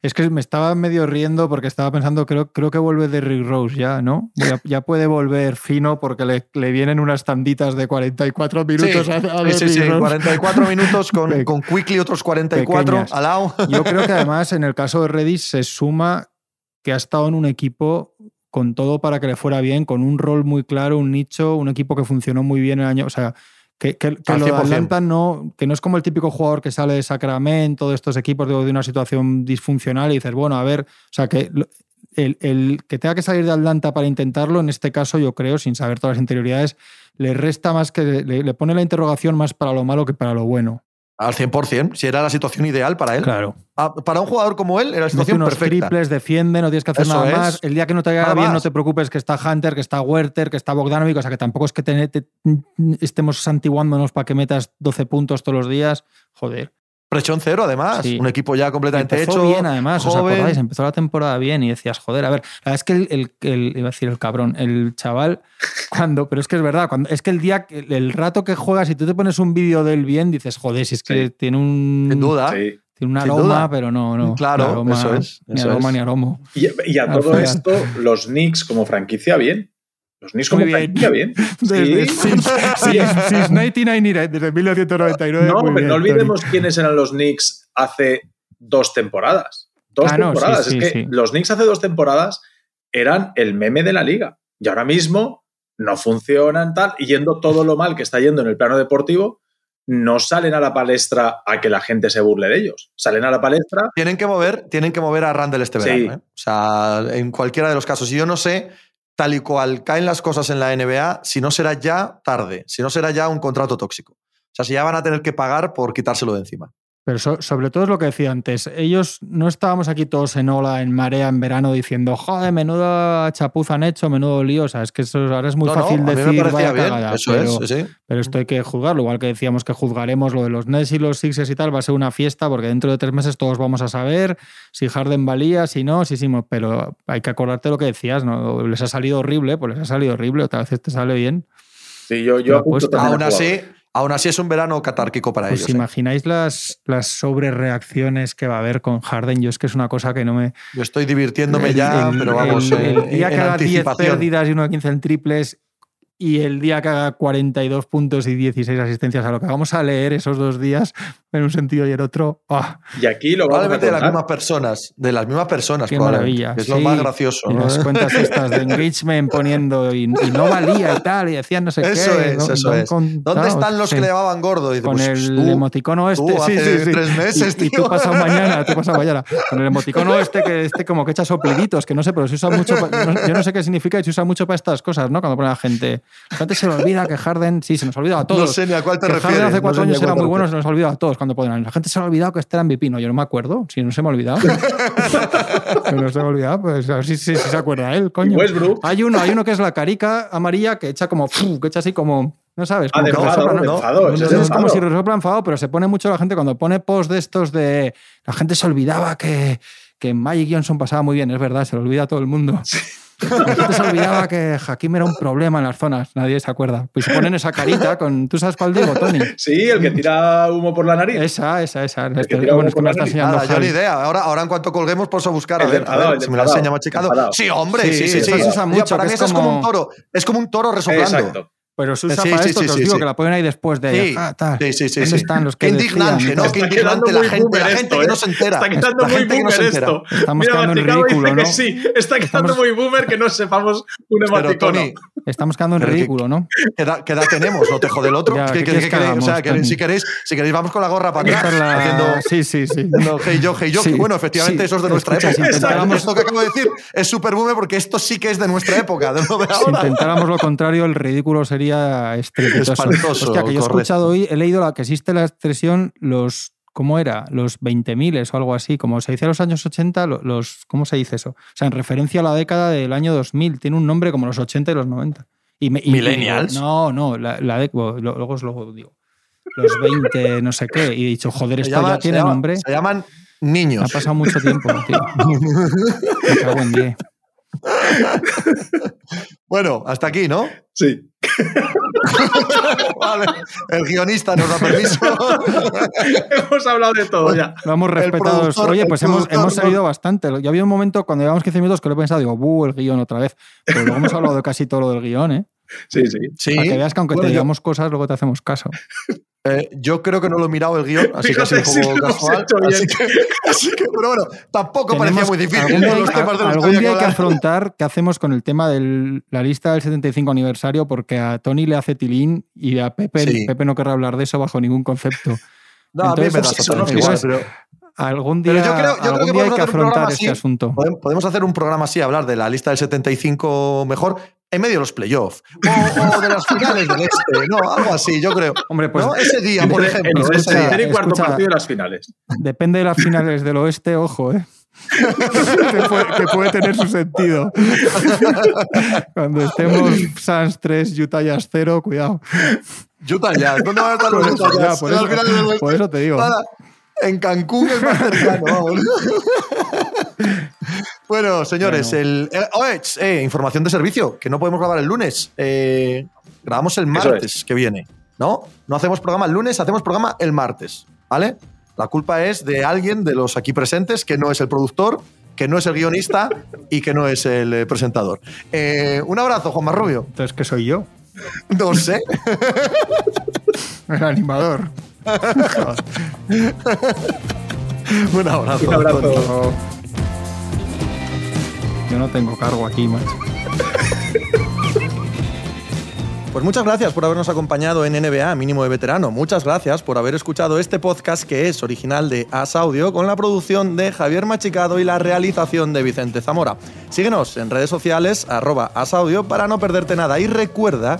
Es que me estaba medio riendo porque estaba pensando, creo, creo que vuelve Derrick Rose ya, ¿no? Ya, ya puede volver fino porque le, le vienen unas tanditas de 44 minutos sí, a, a sí, sí, Derrick sí, Rose. 44 minutos con, con Quickly otros 44 pequeñas. al lado. Yo creo que además en el caso de Redis se suma que ha estado en un equipo con todo para que le fuera bien, con un rol muy claro, un nicho, un equipo que funcionó muy bien el año. O sea, que, que- que lo de 100%. Atlanta no, que no es como el típico jugador que sale de Sacramento, de estos equipos de, de una situación disfuncional y dices, bueno, a ver, o sea, que el, el que tenga que salir de Atlanta para intentarlo, en este caso, yo creo, sin saber todas las interioridades, le resta más que le, le pone la interrogación más para lo malo que para lo bueno. Al 100%, si era la situación ideal para él. Claro. Ah, Para un jugador como él, era la situación unos perfecta. triples, defiende, no tienes que hacer Eso nada es. más. El día que no te vaya Nada bien, más. no te preocupes que está Hunter, que está Werther, que está Bogdanovic, o sea que tampoco es que te- te- estemos santiguándonos para que metas 12 puntos todos los días. Joder. Presión cero, además. Sí. Un equipo ya completamente Empezó hecho. bien, además, ¿os acordáis? Empezó la temporada bien y decías, joder, a ver, la verdad es que el, el- el- iba a decir el cabrón, el chaval, cuando, pero es que es verdad, cuando, es que el día, que- el, rato que juegas y tú te pones un vídeo del bien, dices, joder, si es que Sí. tiene un, Sin duda. Sí. tiene un aroma, duda. pero no, no. Claro, ni aroma, eso es, Ni eso aroma es. ni aromo. Y, y a todo esto, los Knicks como franquicia, bien. Los Knicks como bien. bien. Desde, Sí. since, since- since 1999, desde 1999. No, muy pero bien, no Tony. olvidemos quiénes eran los Knicks hace dos temporadas. Dos Ah, no, sí, temporadas. sí, es que sí. los Knicks hace dos temporadas eran el meme de la liga. Y ahora mismo no funcionan tal. Y yendo todo lo mal que está yendo en el plano deportivo, no salen a la palestra a que la gente se burle de ellos. Salen a la palestra. Tienen que mover, tienen que mover a Randall este Sí. verano. ¿eh? O sea, en cualquiera de los casos. Y yo no sé, tal y cual caen las cosas en la NBA, si no será ya tarde, si no será ya un contrato tóxico. O sea, si ya van a tener que pagar por quitárselo de encima. Pero so- sobre todo es lo que decía antes. Ellos no estábamos aquí todos en ola, en marea, en verano, diciendo, joder, menuda chapuza han hecho, menudo lío. O sea, es que eso ahora es muy No, no, fácil a mí me decir, vaya bien. cagada. Eso pero, es, sí. pero esto hay que juzgarlo. Igual que decíamos que juzgaremos lo de los Nets y los Sixers y tal, va a ser una fiesta porque dentro de tres meses todos vamos a saber si Harden valía, si no, si sí. Pero hay que acordarte lo que decías, ¿no? Les ha salido horrible, pues les ha salido horrible, otra vez te sale bien. Sí, yo, yo Aún a así. Aún así es un verano catárquico para ¿Os ellos. ¿eh? imagináis las, las sobrereacciones que va a haber con Harden? Yo es que es una cosa que no me... Yo estoy divirtiéndome El- ya, el- pero vamos, el, el día en que haga 10 anticipación. pérdidas y uno de 15 en triples y el día que haga 42 puntos y 16 asistencias, a lo que vamos a leer esos dos días en un sentido y en otro, ¡ah! Y aquí lo vamos a Probablemente de las mismas personas, de las mismas personas, qué probablemente, maravilla. Es lo Sí, más gracioso. Y ¿no? las cuentas estas de engagement poniendo y, y no valía y tal, y decían no sé Eso qué. es, no- eso es. con- ¿Dónde claro, están los sí. que le llamaban gordo? Y dice, Con pues, el tú, emoticono este. tú, sí, hace sí, sí. tres meses, y, y tío. tú pasado mañana, tú pasado mañana. Con el emoticono este que este como que echa sopliditos, que no sé, pero se usa mucho. pa- no- yo no sé qué significa y se usa mucho para estas cosas, ¿no? Cuando pone a la gente. La gente se le olvida que Harden, sí, se nos olvida a todos. No sé ni a cuál te que refieres. Harden hace no cuatro sé años era muy bueno, se nos ha olvidado a todos cuando ponen. La gente se le ha olvidado que este era MVP. No, yo no me acuerdo, si no se me ha olvidado. no se me ha olvidado, pues a ver si, si- si se acuerda él, coño. Westbrook. Hay uno, hay uno que es la carica amarilla que echa como, que echa así como, no sabes, Ah, como de que de ¿no? es No, de es como si resopla enfado, pero se pone mucho la gente cuando pone post de estos de. La gente se olvidaba que, que Magic Johnson pasaba muy bien, es verdad, se lo olvida a todo el mundo. La gente se olvidaba que Hakim era un problema en las zonas, nadie se acuerda. Pues se ponen esa carita con. ¿Tú sabes cuál digo, Tony? Sí, el que tira humo por la nariz. Esa, esa, esa. que Este- tira bueno, es que me está la enseñando. Nada, yo ni idea. Ahora, ahora en cuanto colguemos, pues a buscar a El ver, a ver el si me la enseña machicado. Sí, hombre, Sí, sí, sí, sí. eso se usa Tío, mucho, para que mí es eso es como como- un toro. Es como un toro resoplando. Exacto. Pero se usa Sí, para sí, esto, sí, que os sí, digo, sí. que la ponen ahí después de. Sí, "Ah, tal". sí, sí, sí, ¿Dónde sí. están los que Qué indignante, ¿no? Qué indignante la gente, la boomer gente esto, que ¿eh? no se entera. Está quedando La muy gente que no boomer esto. Estamos Mira, quedando en ridículo, dice que ¿no? sí. Está quedando Estamos- muy boomer que no sepamos un emoticono. Estamos quedando en ridículo, ¿no? ¿qué edad, qué edad tenemos? No te jode el otro. Ya, ¿Qué, ¿qué qué- quieres qué que queréis? O sea, que- Tony? si, queréis, si queréis, vamos con la gorra para atrás. la- Haciendo, Sí, sí, sí. No, hey yo, hey yo. Bueno, efectivamente sí. eso es de nuestra Escucha, si época. intentáramos- Esto que acabo de decir es super boomer porque esto sí que es de nuestra época, de lo de Si intentáramos lo contrario, el ridículo sería estrepitoso. Espantoso, Hostia, que yo he escuchado hoy, he leído la que existe la expresión los. ¿Cómo era? Los 20.000 o algo así. Como se dice en los años 80, lo- los. ¿Cómo se dice eso? O sea, en referencia a la década del año 2000. Tiene un nombre como los 80 y los 90. Y me- y- digo, ¿Millennials? no, no, la, la de- lo- luego os lo digo. Los 20, no sé qué. Y he dicho, joder, esto llama- ya tiene llama- nombre. Se llaman Ha niños. pasado mucho tiempo, tío. Me cago en diez. Bueno, hasta aquí, ¿no? Sí. Vale. El guionista nos da permiso. Hemos hablado de todo ya. Lo hemos respetado. Oye, pues hemos, hemos no- salido bastante. Ya había un momento cuando llevamos 15 minutos que lo he pensado, digo, buh, el guion otra vez. Pero luego hemos hablado de casi todo lo del guion, ¿eh? Sí, sí. Sí. Para que veas que aunque Bueno, te yo- digamos cosas, luego te hacemos caso. Eh, yo creo que no lo he mirado el guion, así que ha sido un poco casual. Así que, así que, pero bueno, tampoco parecía muy difícil. Algún día, hay, los temas de los que algún había día hay que hablar. afrontar qué hacemos con el tema de la lista del 75 aniversario, porque a Tony le hace tilín y a Pepe, Sí. Pepe no querrá hablar de eso bajo ningún concepto. No, a mí me da Entonces, exactamente eso no igual, pero Algún día, Pero yo creo- yo creo algún que día hay que afrontar este así. asunto. podem- podemos hacer un programa así, hablar de la lista del 75 mejor en medio de los playoffs o, de las finales del este, no, algo así, yo creo. Hombre, pues ¿no? ese día, por ejemplo, ese el día. tercer y cuarto Escucha. partido de las finales. Depende de las finales del oeste, ojo, ¿eh? que, puede, que puede tener su sentido. Cuando estemos Suns 3, Utah Jazz 0, cuidado. Utah Jazz, ¿dónde van a estar Por los eso, Utah Jazz? por En eso- por eso te digo. Nada, en Cancún es más cercano, vamos. bueno, señores, Bueno. el eh, oh, eh, eh, información de servicio, que no podemos grabar el lunes. Eh, grabamos el martes que viene, ¿no? No hacemos programa el lunes, hacemos programa el martes, ¿vale? La culpa es de alguien de los aquí presentes que no es el productor, que no es el guionista y que no es el eh, presentador. Eh, un abrazo, Juan Marrubio. Entonces, ¿qué soy yo? No sé. El animador. un abrazo. Un abrazo. Yo no tengo cargo aquí, macho. Pues muchas gracias por habernos acompañado en NBA Mínimo de Veterano. Muchas gracias por haber escuchado este podcast que es original de As Audio con la producción de Javier Machicado y la realización de Vicente Zamora. Síguenos en redes sociales arroba As Audio para no perderte nada y recuerda